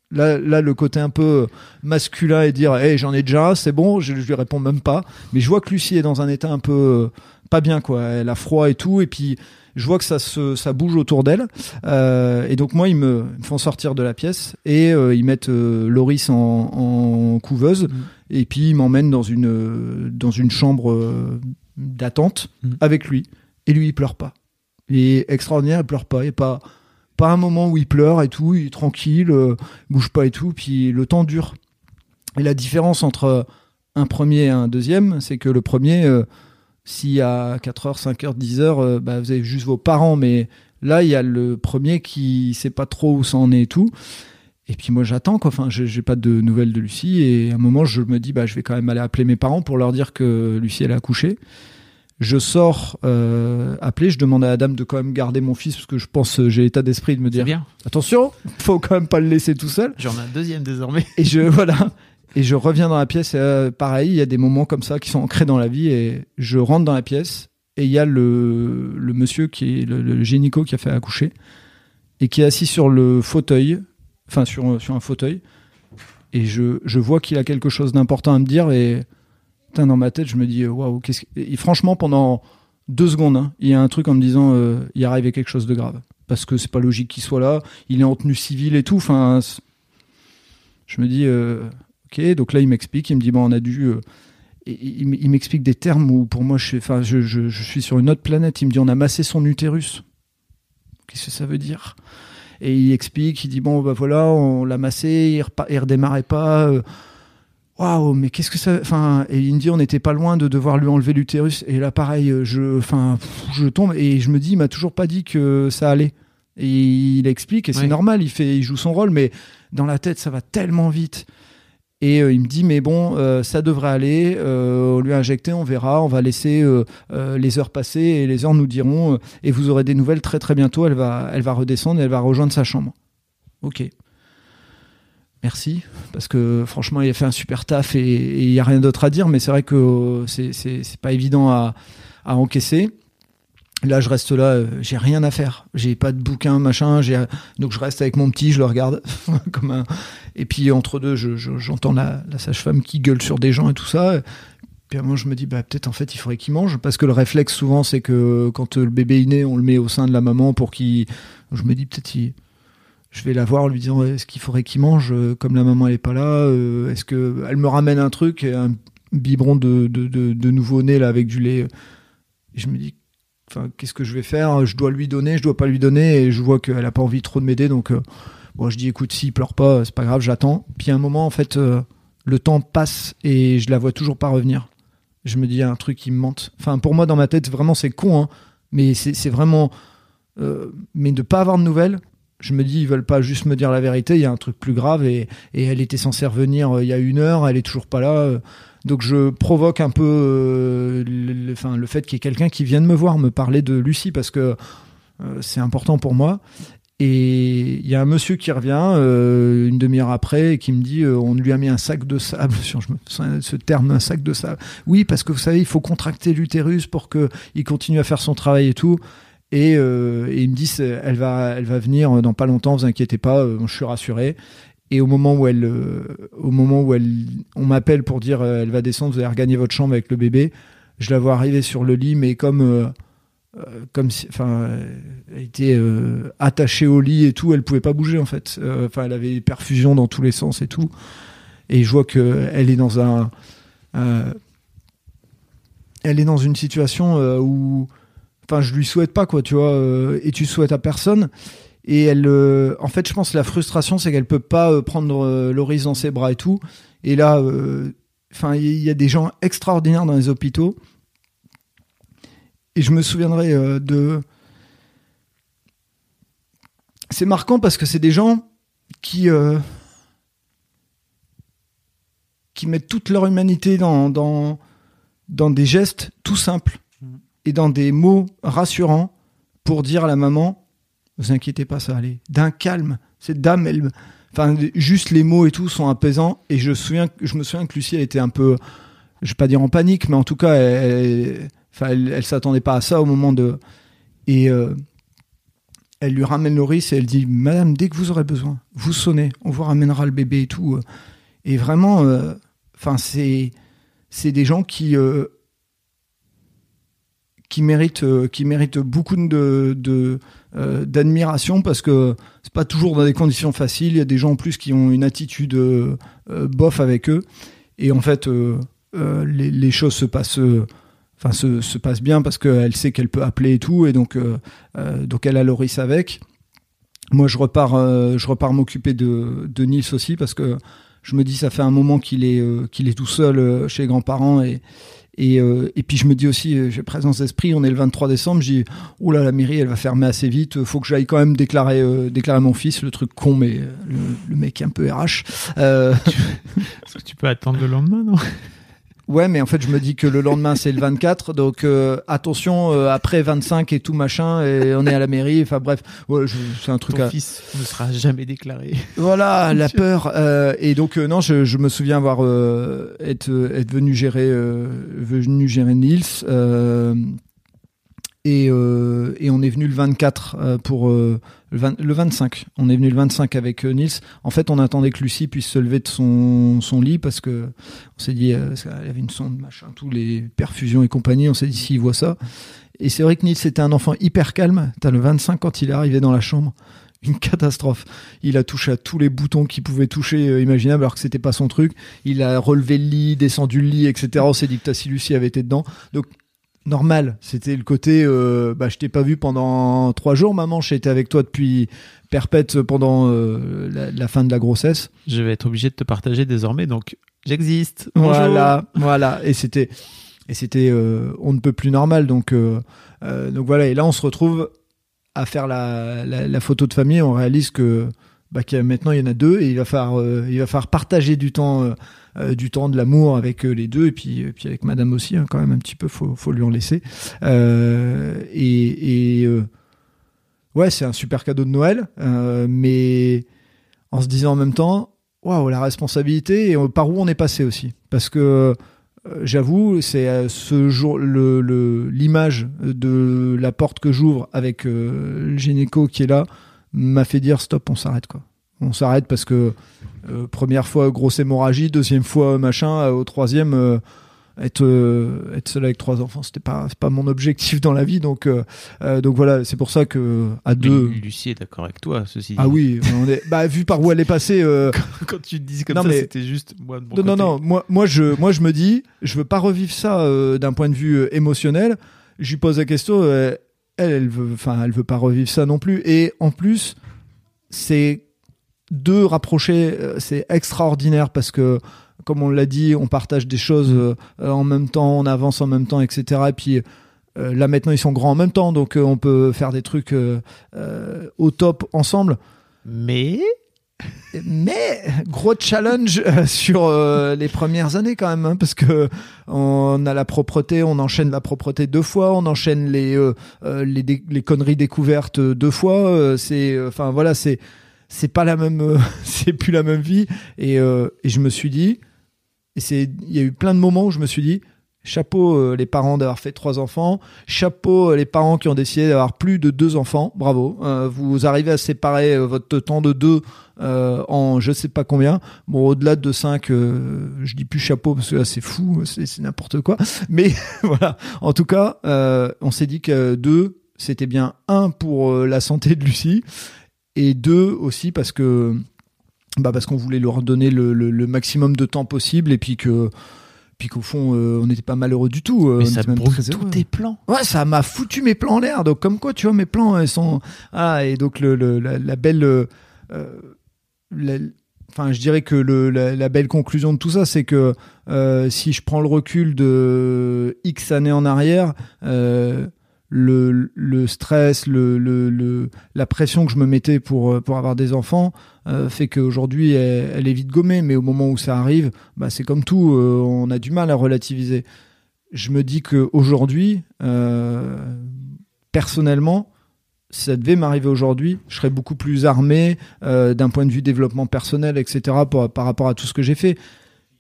Là, là le côté un peu masculin et dire, hey, j'en ai déjà, c'est bon. Je, je lui réponds même pas. Mais je vois que Lucie est dans un état un peu euh, pas bien quoi. Elle a froid et tout, et puis je vois que ça se ça bouge autour d'elle. Euh, et donc moi ils me font sortir de la pièce et euh, ils mettent euh, Loris en, en couveuse et puis ils m'emmènent dans une dans une chambre d'attente Mhm. avec lui. Et lui il pleure pas. Il est extraordinaire, il pleure pas. Il pas pas un moment où il pleure et tout, il est tranquille, il bouge pas et tout. Puis le temps dure. Et la différence entre un premier et un deuxième, c'est que le premier, si à 4h, 5h, 10h, euh, bah, vous avez juste vos parents, mais là, il y a le premier qui sait pas trop où ça en est et tout. Et puis moi, j'attends, quoi. Enfin, j'ai pas de nouvelles de Lucie. Et à un moment, je me dis, bah, je vais quand même aller appeler mes parents pour leur dire que Lucie, elle a accouché. Je sors euh, appeler, je demande à la dame de quand même garder mon fils parce que je pense euh, j'ai l'état d'esprit de me dire bien. attention, faut quand même pas le laisser tout seul. J'en ai un deuxième désormais. Et je voilà. Et je reviens dans la pièce. Et, euh, pareil, il y a des moments comme ça qui sont ancrés dans la vie. Et je rentre dans la pièce. et il y a le, monsieur qui est le, le gynéco qui a fait accoucher et qui est assis sur le fauteuil, enfin sur, sur un fauteuil, et je, je vois qu'il a quelque chose d'important à me dire et putain, dans ma tête je me dis waouh que... et franchement pendant deux secondes hein, il y a un truc en me disant euh, il est arrivé quelque chose de grave parce que c'est pas logique qu'il soit là, il est en tenue civile et tout, enfin je me dis euh, ok donc là il m'explique, il me dit bon on a dû euh, il, m'explique des termes où pour moi je, suis- enfin, je, je, je suis sur une autre planète. Il me dit on a massé son utérus. Qu'est-ce que ça veut dire? Et il explique, il dit bon bah voilà, on l'a massé, il, repa- il redémarrait pas. euh, Waouh, mais qu'est-ce que ça Enfin, et il me dit on n'était pas loin de devoir lui enlever l'utérus. Et là pareil, je, enfin, je tombe et je me dis il m'a toujours pas dit que ça allait. Et il explique et c'est Ouais. normal, il fait, il joue son rôle, mais dans la tête ça va tellement vite. Et euh, il me dit, mais bon, euh, ça devrait aller, euh, on lui a injecté, on verra, on va laisser les heures passer et les heures nous diront, et vous aurez des nouvelles très très bientôt, elle va, redescendre elle va rejoindre sa chambre. Ok. Merci, parce que franchement, il a fait un super taf et il n'y a rien d'autre à dire, mais c'est vrai que c'est- pas évident à encaisser. Là, je reste là, euh, j'ai rien à faire. J'ai pas de bouquin, machin. Donc, je reste avec mon petit, je le regarde comme un. Et puis, entre deux, je- je- j'entends la, sage-femme qui gueule sur des gens et tout ça. Puis moment, je me dis, bah, peut-être en fait, il faudrait qu'il mange. Parce que le réflexe, souvent, c'est que quand le bébé est né, on le met au sein de la maman pour qu'il. Je me dis, peut-être, il- je vais la voir en lui disant, est-ce qu'il faudrait qu'il mange euh, Comme la maman, elle est pas là. euh, Est-ce que elle me ramène un truc, un biberon de, de nouveau-né, là, avec du lait Et je me dis, qu'est-ce que je vais faire? Je dois lui donner, je dois pas lui donner, et je vois qu'elle a pas envie trop de m'aider, donc euh, je dis écoute, s'il pleure pas, c'est pas grave, j'attends. Puis à un moment, en fait, euh, le temps passe et je la vois toujours pas revenir. Je me dis il y a un truc qui me mente. Enfin, pour moi, dans ma tête, vraiment, c'est con, hein, mais c'est c'est vraiment, euh, mais de pas avoir de nouvelles. Je me dis, ils veulent pas juste me dire la vérité, il y a un truc plus grave et, et elle était censée revenir euh, il y a une heure, elle est toujours pas là. Donc je provoque un peu euh, le, fait qu'il y ait quelqu'un qui vienne me voir, me parler de Lucie, parce que euh, c'est important pour moi. Et il y a un monsieur qui revient euh, une demi-heure après et qui me dit euh, on lui a mis un sac de sable sur ce terme un sac de sable. Oui, parce que vous savez, il faut contracter l'utérus pour que il continue à faire son travail et tout. Et, euh, et il me dit elle va elle va venir dans pas longtemps, vous inquiétez pas, je suis rassuré. Et au moment où elle, euh, au moment où elle, on m'appelle pour dire euh, elle va descendre, vous allez regagner votre chambre avec le bébé. Je la vois arriver sur le lit, mais comme, euh, euh, comme si, enfin, elle était attachée au lit et tout, elle pouvait pas bouger en fait. Enfin, elle avait des perfusions dans tous les sens et tout. Et je vois que elle est dans un, elle est dans une situation où, enfin, je lui souhaite pas quoi, tu vois, et tu souhaites à personne. Et elle, euh, en fait, je pense que la frustration, c'est qu'elle peut pas euh, prendre euh, Loris dans ses bras et tout. Et là, euh, enfin, il y a des gens extraordinaires dans les hôpitaux. Et je me souviendrai de. C'est marquant parce que c'est des gens qui qui mettent toute leur humanité dans dans dans des gestes tout simples et dans des mots rassurants pour dire à la maman vous inquiétez pas, ça aller. D'un calme. Cette dame, elle, enfin, juste les mots et tout sont apaisants. Et je, souviens, je me souviens que Lucie, elle était un peu, je vais pas dire en panique, mais en tout cas, elle, elle, s'attendait pas à ça au moment de. Et euh, elle lui ramène Loris et elle dit Madame, dès que vous aurez besoin, vous sonnez, on vous ramènera le bébé et tout. Et vraiment, euh, enfin, c'est, c'est des gens qui. euh, qui méritent, qui méritent beaucoup de, euh, d'admiration parce que c'est pas toujours dans des conditions faciles. Il y a des gens en plus qui ont une attitude euh, euh, bof avec eux. Et en fait, les, choses se passent, enfin se, se bien parce qu'elle sait qu'elle peut appeler et tout. Et donc, donc elle a Loris avec. Moi, je repars, je repars m'occuper de, de Nils aussi parce que je me dis ça fait un moment qu'il est, qu'il est tout seul chez les grands-parents et et, euh, et puis je me dis aussi, euh, j'ai présence d'esprit, on est le 23 décembre, dis, oh là, la mairie, elle va fermer assez vite, faut que j'aille quand même déclarer, euh, déclarer mon fils, le truc con, mais euh, le, le mec est un peu RH. Euh, Est-ce que tu peux attendre le lendemain, non? Ouais, mais en fait, je me dis que le lendemain, c'est le 24, donc euh, attention, euh, après 25 et tout machin, et on est à la mairie, enfin bref, ouais, c'est un truc Ton à... fils ne sera jamais déclaré. Voilà, la peur. euh, et donc non, je, je me souviens avoir être être venu gérer venu gérer Nils. Et, et on est venu le 24 euh, pour le, 20 le 25. On est venu le 25 avec euh, Nils. En fait, on attendait que Lucie puisse se lever de son, lit parce que on s'est dit, euh, qu'elle avait une sonde, machin, tous les perfusions et compagnie. On s'est dit s'il voit ça. Et c'est vrai que Nils était un enfant hyper calme. T'as le 25 quand il est arrivé dans la chambre. Une catastrophe. Il a touché à tous les boutons qu'il pouvait toucher euh, imaginables alors que c'était pas son truc. Il a relevé le lit, descendu le lit, etc. On s'est dit que Tassi Lucie avait été dedans. Donc normal. C'était le côté, euh, bah, je t'ai pas vu pendant trois jours, maman. J'ai été avec toi depuis perpète pendant euh, la, la fin de la grossesse. Je vais être obligé de te partager désormais, donc j'existe. Voilà, voilà. Et c'était, et c'était, euh, on ne peut plus normal. Donc, euh, donc voilà. Et là, on se retrouve à faire la, la, la photo de famille. On réalise que, bah, a, maintenant il y en a deux et il va falloir, il va falloir partager du temps. Euh, euh, du temps de l'amour avec euh, les deux et puis puis avec madame aussi hein, quand même un petit peu faut faut lui en laisser. Euh, et, euh, ouais c'est un super cadeau de Noël euh, mais en se disant en même temps waouh la responsabilité et euh, par où on est passé aussi. Parce que euh, j'avoue c'est euh, ce jour l'image de la porte que j'ouvre avec euh, le gynéco qui est là m'a fait dire stop on s'arrête quoi on s'arrête parce que euh, première fois grosse hémorragie deuxième fois machin euh, au troisième euh, être euh, être seul avec trois enfants c'était pas c'est pas mon objectif dans la vie donc donc voilà c'est pour ça que à Mais deux Lucie est d'accord avec toi, ceci dit. ah oui on est bah vu par où elle est passée Quand tu te dis comme Non, ça, mais- c'était juste moi de mon non, non, côté. non, moi, moi, je, moi, je me dis, je veux pas revivre ça d'un point de vue émotionnel. Je lui pose la question, elle, elle veut, enfin, elle veut pas revivre ça non plus. Et en plus, c'est deux rapprochés, euh, c'est extraordinaire parce que, comme on l'a dit, on partage des choses euh, euh, en même temps, on avance en même temps, etc. Et puis euh, là maintenant, ils sont grands en même temps, donc on peut faire des trucs au top ensemble. Mais Mais gros challenge sur euh, les premières années quand même, hein, parce que on a la propreté, on enchaîne la propreté deux fois, on enchaîne les euh, les, conneries découvertes deux fois. euh, c'est, enfin voilà, c'est c'est pas la même, euh, c'est plus la même vie. Et, euh, et je me suis dit, et c'est, il y a eu plein de moments où je me suis dit, chapeau euh, les parents d'avoir fait trois enfants, chapeau euh, les parents qui ont décidé d'avoir plus de deux enfants, bravo. Vous arrivez à séparer votre temps de deux en je sais pas combien. Bon, au-delà de 5, je dis plus chapeau parce que là c'est fou, c'est n'importe quoi. Mais voilà, en tout cas, on s'est dit que deux, c'était bien un pour la santé de Lucie et deux aussi parce que bah parce qu'on voulait leur donner le, le- le maximum de temps possible et puis que puis qu'au fond euh, on n'était pas malheureux du tout. euh, Mais ça très tous tes plans. Ouais, ça m'a foutu mes plans en l'air. Donc, comme quoi, tu vois, mes plans, ils sont. Ah, et donc, le, le- la, la belle. euh, la- Enfin, je dirais que le, la, la belle conclusion de tout ça, c'est que si je prends le recul de X années en arrière, le, le stress, le, le, la pression que je me mettais pour, euh, pour avoir des enfants euh, fait qu'aujourd'hui, elle, elle est vite gommée. Mais au moment où ça arrive, bah, c'est comme tout, euh, on a du mal à relativiser. Je me dis qu'aujourd'hui, euh, personnellement, si ça devait m'arriver aujourd'hui, je serais beaucoup plus armé d'un point de vue développement personnel, etc., par, rapport à tout ce que j'ai fait.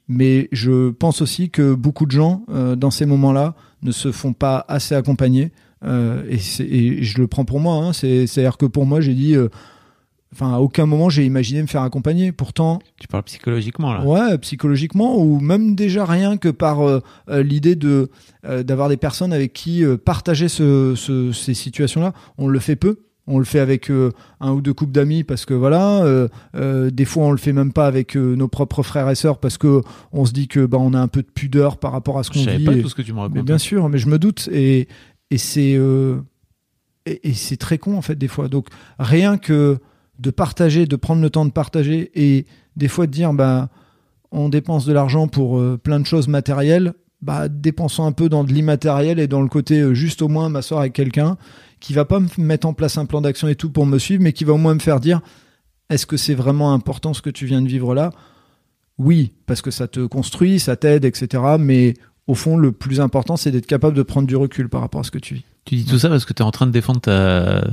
Mais je pense aussi que beaucoup de gens, dans ces moments-là, ne se font pas assez accompagner. Euh, et, je le prends pour moi. Hein, c'est- C'est-à-dire que pour moi, j'ai dit... euh, Enfin, à aucun moment, j'ai imaginé me faire accompagner. Pourtant, Tu parles psychologiquement là. Ouais, psychologiquement ou même déjà rien que par euh, l'idée de d'avoir des personnes avec qui partager ce, ce- ces situations-là. On le fait peu. On le fait avec euh, un ou deux couples d'amis parce que voilà. euh, euh, des fois, on le fait même pas avec nos propres frères et sœurs parce que on se dit que bah on a un peu de pudeur par rapport à ce Je qu'on savais vit. pas et- tout ce que tu me racontes. bien sûr, mais je me doute et et c'est euh, et c'est très con en fait des fois. Donc rien que de partager, de prendre le temps de partager et des fois de dire bah on dépense de l'argent pour euh, plein de choses matérielles, bah dépensons un peu dans de l'immatériel et dans le côté euh, juste au moins m'asseoir avec quelqu'un qui va pas me mettre en place un plan d'action et tout pour me suivre, mais qui va au moins me faire dire est-ce que c'est vraiment important ce que tu viens de vivre là? Oui, parce que ça te construit, ça t'aide, etc. Mais au fond, le plus important, c'est d'être capable de prendre du recul par rapport à ce que tu vis. Tu dis tout ça parce que tu es en train de défendre ta,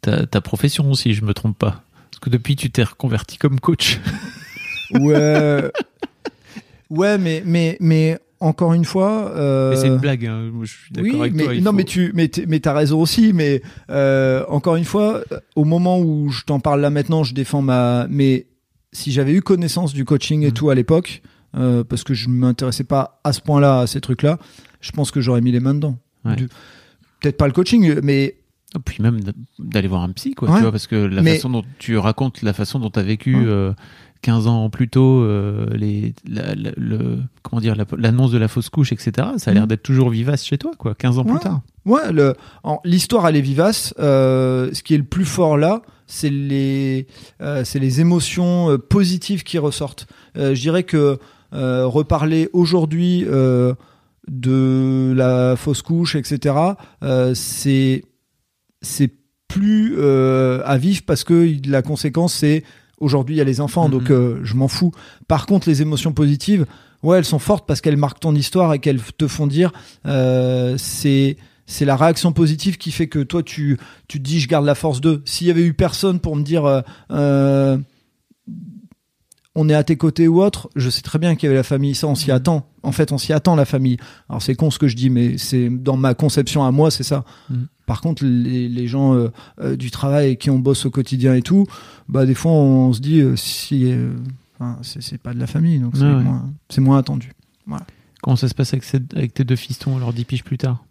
ta, ta profession, si je me trompe pas. Parce que depuis, tu t'es reconverti comme coach. Ouais. ouais, mais, mais, mais encore une fois. euh, Mais c'est une blague, hein. Je suis d'accord oui, avec mais, toi. non, faut- mais tu, mais, mais t'as raison aussi. Mais euh, encore une fois, euh, au moment où je t'en parle là maintenant, je défends ma. Mais si j'avais eu connaissance du coaching et Mhm. tout à l'époque, euh, parce que je m'intéressais pas à ce point-là à ces trucs-là, je pense que j'aurais mis les mains dedans. Ouais. Peut-être pas le coaching, mais Et puis même d'aller voir un psy, quoi. Ouais. Tu vois, parce que la Mais- façon dont tu racontes la façon dont tu as vécu Ouais. euh, 15 ans plus tôt, euh, les, la- la- le, comment dire, la- l'annonce de la fausse couche, etc. Ça a l'air Mhm. d'être toujours vivace chez toi, quoi. 15 ans Ouais. plus tard. Ouais, l'histoire elle est vivace. Euh, ce qui est le plus fort là, c'est les, euh, c'est les émotions euh, positives qui ressortent. Euh, je dirais que euh, reparler aujourd'hui euh, de la fausse couche, etc. euh, c'est c'est plus euh, à vivre parce que la conséquence c'est aujourd'hui il y a les enfants, donc euh, je m'en fous. Par contre, les émotions positives, ouais, elles sont fortes parce qu'elles marquent ton histoire et qu'elles te font dire euh, c'est c'est la réaction positive qui fait que toi tu tu te dis je garde la force d'eux. S'il y avait eu personne pour me dire euh, euh, on est à tes côtés ou autre, je sais très bien qu'il y avait la famille, ça on s'y attend. En fait, on s'y attend la famille. Alors c'est con ce que je dis, mais c'est dans ma conception à moi, c'est ça. Mhm. Par contre, les, les gens euh, euh, du travail qui on bosse au quotidien et tout, bah des fois on se dit euh, si enfin, c'est pas de la famille, donc c'est Ouais, moins, attendu. Comment ça se passe avec, cette- avec tes deux fistons, alors 10 piges plus tard?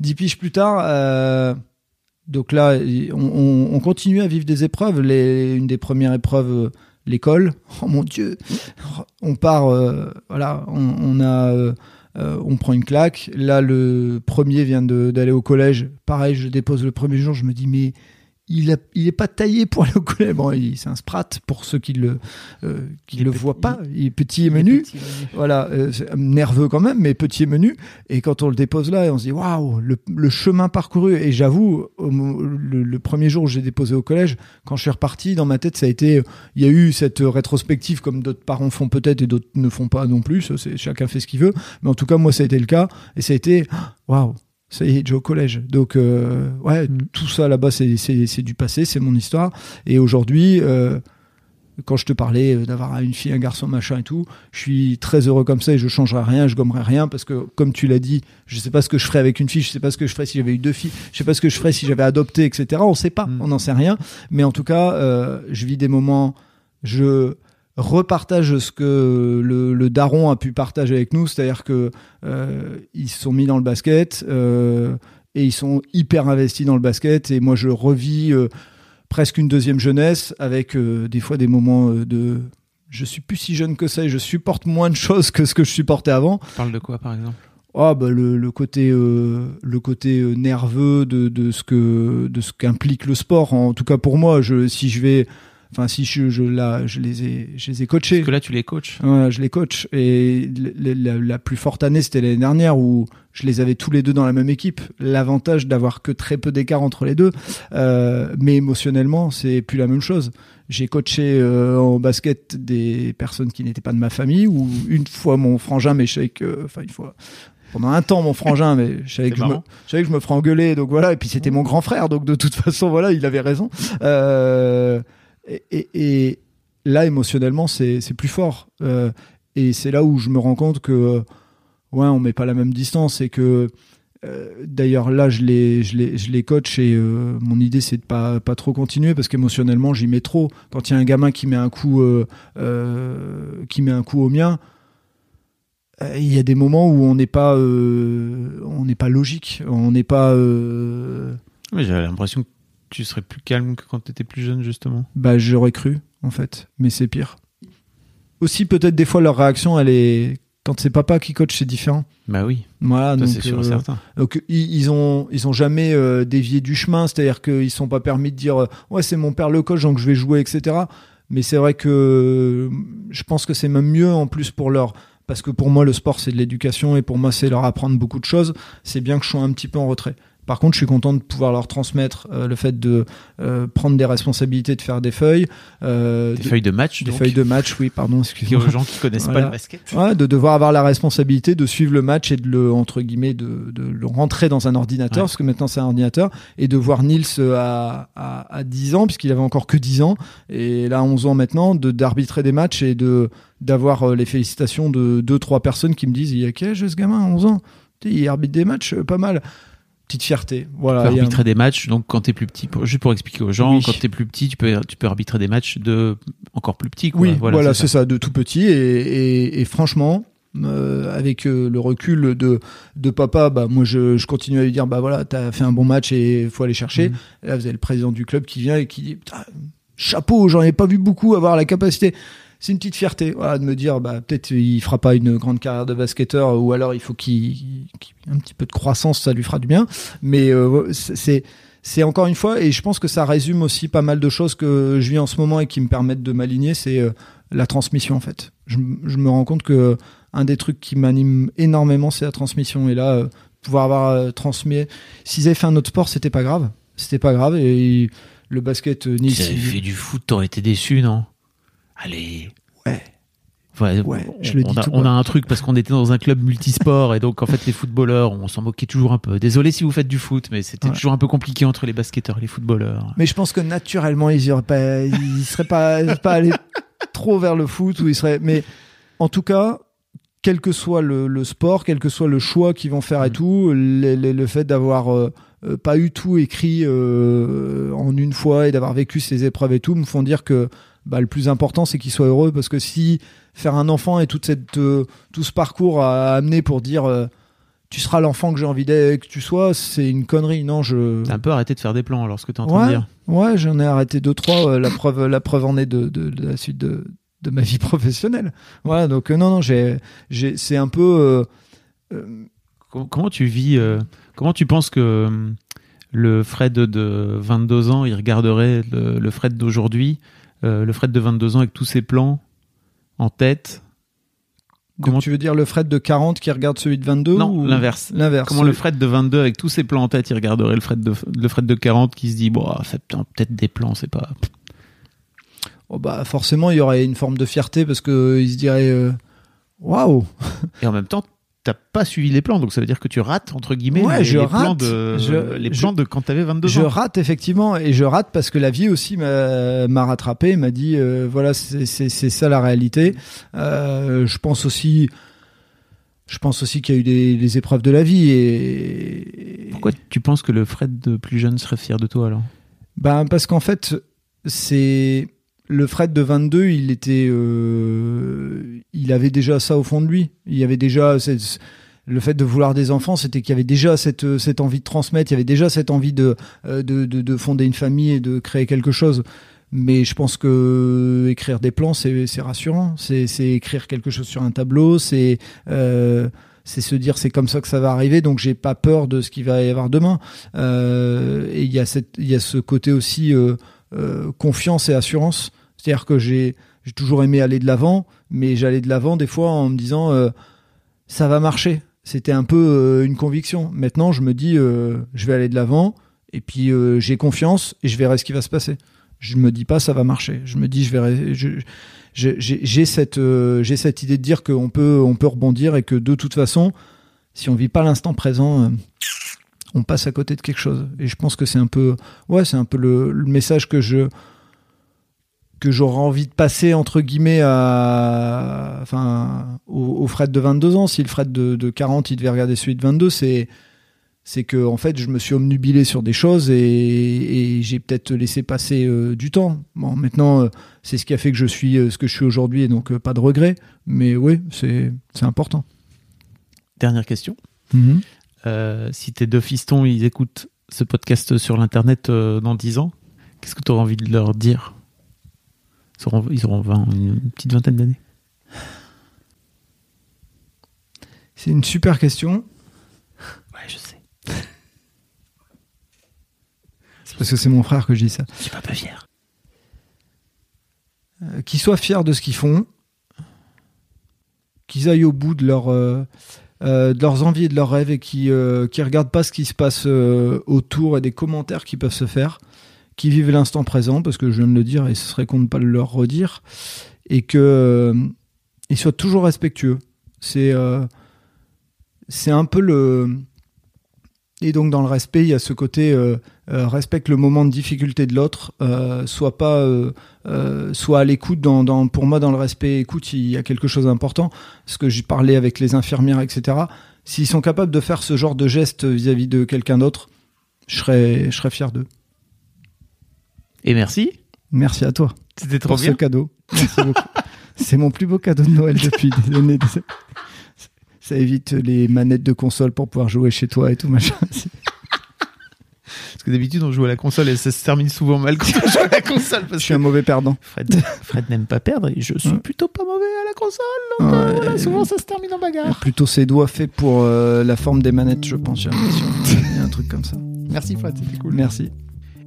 Dix piges plus tard, donc là, on, on- on continue à vivre des épreuves. Les, une des premières épreuves, l'école. Oh mon Dieu, on part, euh, voilà, on, a, euh, euh, on prend une claque. Là, le premier vient d'aller au collège. Pareil, je dépose le premier jour. Je me dis mais il, a, il est pas taillé pour aller au collège. Bon, il- c'est un sprat pour ceux qui le, euh, qui Il le voient pas. Il est petit et menu. Voilà, euh, nerveux quand même, mais petit et menu. Et quand on le dépose là, on se dit waouh, le, le chemin parcouru. Et j'avoue, le, le premier jour où j'ai déposé au collège, quand je suis reparti, dans ma tête, ça a été, il y a eu cette rétrospective comme d'autres parents font peut-être et d'autres ne font pas non plus. Chacun fait ce qu'il veut. Mais en tout cas, moi, ça a été le cas. Et ça a été waouh. Ça y est, j'ai au collège. Donc, euh, ouais, Mm. tout ça là-bas, c'est, du passé, c'est mon histoire. Et aujourd'hui, euh, quand je te parlais euh, d'avoir une fille, un garçon, machin et tout, je suis très heureux comme ça et je changerai rien, je gommerai rien parce que, comme tu l'as dit, je sais pas ce que je ferais avec une fille, je sais pas ce que je ferais si j'avais eu deux filles, je sais pas ce que je ferais si j'avais adopté, etc. On sait pas, Mm. on n'en sait rien. Mais en tout cas, euh, je vis des moments, je repartage ce que le, le daron a pu partager avec nous, c'est-à-dire que euh, ils se sont mis dans le basket euh, et ils sont hyper investis dans le basket et moi je revis euh, presque une deuxième jeunesse avec euh, des fois des moments de je suis plus si jeune que ça et je supporte moins de choses que ce que je supportais avant. Tu parles de quoi, par exemple? Oh, bah, le, le côté, euh, le côté nerveux de, de ce que de ce qu'implique le sport. En tout cas pour moi, je, si je vais, enfin si je, je, là, je les ai, je les ai coachés. Parce que là, tu les coaches. Voilà, je les coach. Et la, la plus forte année, c'était l'année dernière où je les avais tous les deux dans la même équipe. L'avantage d'avoir que très peu d'écart entre les deux. Euh, mais émotionnellement, c'est plus la même chose. J'ai coaché euh, en basket des personnes qui n'étaient pas de ma famille, ou une fois mon frangin, mais je savais que, enfin une fois, pendant un temps mon frangin, mais je savais, que je, me, je savais que je me ferais engueuler, donc voilà. Et puis c'était mon grand frère, donc de toute façon, voilà, il avait raison. Euh, et, là, émotionnellement, c'est plus fort. Euh, et c'est là où je me rends compte que, euh, ouais, on met pas la même distance et que, euh, d'ailleurs, là, je les, je les, je les coach et mon idée, c'est de pas, pas trop continuer parce qu'émotionnellement, j'y mets trop. Quand il y a un gamin qui met un coup, qui met un coup au mien, il y a des moments où on n'est pas, on n'est pas logique, on n'est pas. Ouais, J'avais l'impression que tu serais plus calme que quand tu étais plus jeune, justement? Bah, j'aurais cru, en fait, mais c'est pire. Aussi, peut-être des fois, leur réaction, elle est. Quand c'est papa qui coach, c'est différent. Bah oui, Voilà, ça donc, c'est sûr et euh, certain. donc ils, ils ont ils ont jamais euh, dévié du chemin, c'est-à-dire qu'ils sont pas permis de dire euh, ouais c'est mon père le coach donc je vais jouer etc. Mais c'est vrai que je pense que c'est même mieux en plus pour leur parce que pour moi le sport c'est de l'éducation et pour moi c'est leur apprendre beaucoup de choses. C'est bien que je sois un petit peu en retrait Par contre, je suis content de pouvoir leur transmettre euh, le fait de euh, prendre des responsabilités, de faire des feuilles. euh, Des de- feuilles de match. des donc, feuilles de match, oui, pardon, excusez-moi. aux gens qui connaissent pas le basket. Ouais, de devoir avoir la responsabilité de suivre le match et de le entre guillemets de, de le rentrer dans un ordinateur Ouais. parce que maintenant c'est un ordinateur et de voir Nils à, à, à 10 ans puisqu'il avait encore que 10 ans et là 11 ans maintenant de d'arbitrer des matchs et de d'avoir les félicitations de deux trois personnes qui me disent il y a quel âge ce gamin 11 ans? Il arbitre des matchs pas mal petite fierté Tu peux un- arbitrer des matchs, donc quand t'es plus petit, pour- juste pour expliquer aux gens, Oui. quand t'es plus petit, tu peux, tu peux arbitrer des matchs de encore plus petits. Quoi. Oui, voilà, c'est c'est ça. de tout petit. Et, et, et franchement, euh, avec euh, le recul de, de papa, bah, moi, je, je continue à lui dire, bah voilà, t'as fait un bon match et il faut aller chercher. Et là, vous avez le président du club qui vient et qui dit, chapeau, j'en ai pas vu beaucoup avoir la capacité. C'est une petite fierté, voilà, de me dire, bah, peut-être il fera pas une grande carrière de basketteur, ou alors il faut qu'il, qu'il- un petit peu de croissance, ça lui fera du bien. Mais euh, c'est- encore une fois, et je pense que ça résume aussi pas mal de choses que je vis en ce moment et qui me permettent de m'aligner, c'est euh, la transmission en fait. Je, me rends compte que un des trucs qui m'anime énormément, c'est la transmission. Et là, euh, pouvoir avoir transmis. S'ils avaient fait un autre sport, c'était pas grave. C'était pas grave. Et le basket, Nice, Si fait du foot, t'aurais été déçu, non? Allez. Ouais. Ouais, Ouais, on, je le on dis a, tout on a un truc parce qu'on était dans un club multisport et donc en fait les footballeurs, on s'en moquait toujours un peu. Désolé si vous faites du foot, mais c'était Ouais. toujours un peu compliqué entre les basketteurs et les footballeurs. Mais je pense que naturellement, ils ne pas, ils seraient pas, pas allés trop vers le foot ou ils seraient. Mais en tout cas, quel que soit le, le sport, quel que soit le choix qu'ils vont faire et Mm. tout, le fait d'avoir euh, euh, pas eu tout écrit euh, en une fois et d'avoir vécu ces épreuves et tout me font dire que bah, le plus important c'est qu'ils soient heureux parce que si faire un enfant et toute cette, euh, tout ce parcours a amené pour dire euh, tu seras l'enfant que j'ai envie d'être- que tu sois, c'est une connerie. Non, je. T'as un peu arrêté de faire des plans alors ce que t'es en train de dire. ouais, j'en ai arrêté deux trois. euh, la preuve, la preuve en est de, de- de la suite de, de ma vie professionnelle. Voilà, donc non, non, j'ai, j'ai, c'est un peu. Com- Comment tu vis Comment tu penses que euh, le Fred de 22 ans, il regarderait le, le Fred d'aujourd'hui, euh, le Fred de 22 ans avec tous ses plans en tête donc Comment- tu veux dire le Fred de 40 qui regarde celui de 22 Non, ou- l'inverse. L'inverse. Comment le Fred de 22 avec tous ses plans en tête, il regarderait le Fred de, le Fred de 40 qui se dit bon, ah, fait putain, peut-être des plans, c'est pas. Oh, bah, forcément, il y aurait une forme de fierté parce que euh, il se dirait euh, waouh. Et en même temps, t'as pas suivi les plans, donc ça veut dire que tu rates entre guillemets Ouais, les, je les plans rate. de Je- les je- plans de quand t'avais 22 Je ans. rate effectivement et je rate parce que la vie aussi m'a rattrapé, m'a dit euh, voilà c'est ça la réalité. Euh, je pense aussi je pense aussi qu'il y a eu des, des épreuves de la vie et Pourquoi tu penses que le Fred de plus jeune serait fier de toi alors? Ben parce qu'en fait c'est le Fred de 22, il était euh, il avait déjà ça au fond de lui. Il y avait déjà cette- le fait de vouloir des enfants, c'était qu'il y avait déjà cette, cette envie de transmettre, il y avait déjà cette envie de, euh, de, de, de fonder une famille et de créer quelque chose. Mais je pense que écrire des plans, c'est rassurant. C'est c'est écrire quelque chose sur un tableau, c'est euh, c'est se dire c'est comme ça que ça va arriver, donc j'ai pas peur de ce qu'il va y avoir demain. Euh, et il y a cette il y a ce côté aussi euh, euh, confiance et assurance. C'est-à-dire que j'ai toujours aimé aller de l'avant, mais j'allais de l'avant des fois en me disant euh, ça va marcher. C'était un peu euh, une conviction. Maintenant, je me dis euh, je vais aller de l'avant et puis j'ai confiance et je verrai ce qui va se passer. Je me dis pas ça va marcher. Je me dis je verrai. j'ai cette j'ai cette idée de dire qu'on peut on peut rebondir et que de toute façon, si on vit pas l'instant présent, on passe à côté de quelque chose. Et je pense que c'est un peu ouais c'est un peu le message que je que j'aurais envie de passer entre guillemets à enfin au, au Fred de 22 ans. Si le Fred de, de 40 il devait regarder celui de 22 c'est c'est que en fait je me suis omnubilé sur des choses et, et j'ai peut-être laissé passer euh, du temps. Bon maintenant euh, c'est ce qui a fait que je suis euh, ce que je suis aujourd'hui et donc pas de regret mais oui c'est c'est important. Dernière question. Euh, si tes deux fistons ils écoutent ce podcast sur l'internet dans 10 ans, qu'est-ce que tu auras envie de leur dire? Ils auront, ils auront 20, une petite vingtaine d'années. c'est une super question Ouais, je sais. parce que c'est mon frère que je dis ça Je suis pas peu fier. Euh, qu'ils soient fiers de ce qu'ils font, qu'ils aillent au bout de leur, euh, euh, de leurs envies et de leurs rêves et qui euh, qui regardent pas ce qui se passe autour et des commentaires qui peuvent se faire, qui vivent l'instant présent parce que je viens de le dire et ce serait con de pas le leur redire et que euh, ils soient toujours respectueux. C'est euh, c'est un peu le et donc dans le respect, il y a ce côté euh, respecte le moment de difficulté de l'autre, soit pas, soit à l'écoute. Dans, dans, pour moi, dans le respect, écoute, il y a quelque chose d'important. Ce que j'ai parlé avec les infirmières, etc. S'ils sont capables de faire ce genre de geste vis-à-vis de quelqu'un d'autre, je serais, je serais fier d'eux. Et merci. Merci à toi C'était trop pour bien. ce cadeau. Merci beaucoup. C'est mon plus beau cadeau de Noël depuis des années. Ça évite les manettes de console pour pouvoir jouer chez toi et tout machin. Parce que d'habitude, on joue à la console et ça se termine souvent mal quand on joue à la console. Je Parce suis que un mauvais perdant. Fred, Fred n'aime pas perdre et je suis Ouais. plutôt pas mauvais à la console. donc, euh, Ouais. voilà, souvent, ça se termine en bagarre. Plutôt ses doigts faits pour euh, la forme des manettes, je pense. J'ai l'impression. Il y a un truc comme ça. Merci Fred, c'était cool. Merci.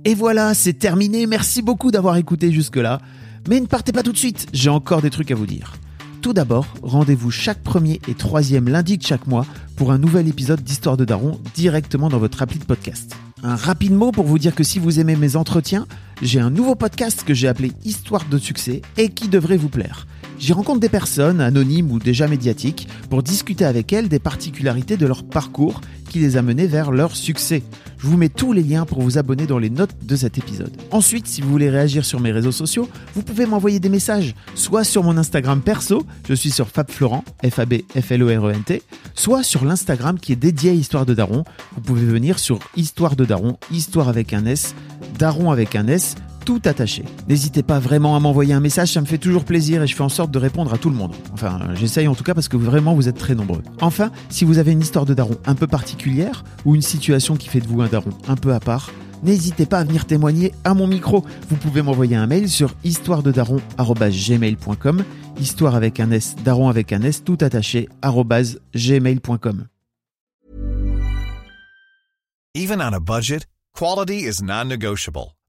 Et voilà, c'est terminé. Merci beaucoup d'avoir écouté jusque-là. Mais ne partez pas tout de suite, j'ai encore des trucs à vous dire. Tout d'abord, rendez-vous chaque premier et troisième lundi de chaque mois pour un nouvel épisode d'Histoire de Daron directement dans votre appli de podcast. Un rapide mot pour vous dire que si vous aimez mes entretiens, j'ai un nouveau podcast que j'ai appelé Histoire de succès et qui devrait vous plaire. J'y rencontre des personnes, anonymes ou déjà médiatiques, pour discuter avec elles des particularités de leur parcours qui les a menées vers leur succès. Je vous mets tous les liens pour vous abonner dans les notes de cet épisode. Ensuite, si vous voulez réagir sur mes réseaux sociaux, vous pouvez m'envoyer des messages, soit sur mon Instagram perso, je suis sur FabFlorent, F-A-B-F-L-O-R-E-N-T, soit sur l'Instagram qui est dédié à Histoire de Daron. Vous pouvez venir sur Histoire de Daron, Histoire avec un S, Daron avec un S, tout attaché. N'hésitez pas vraiment à m'envoyer un message, ça me fait toujours plaisir et je fais en sorte de répondre à tout le monde. Enfin, j'essaye en tout cas parce que vraiment vous êtes très nombreux. Enfin, si vous avez une histoire de daron un peu particulière ou une situation qui fait de vous un daron un peu à part, n'hésitez pas à venir témoigner à mon micro. Vous pouvez m'envoyer un mail sur histoirededaron@gmail.com, histoire avec un S, daron avec un S, tout attaché arobase gmail.com. Even on a budget, quality is non-negotiable.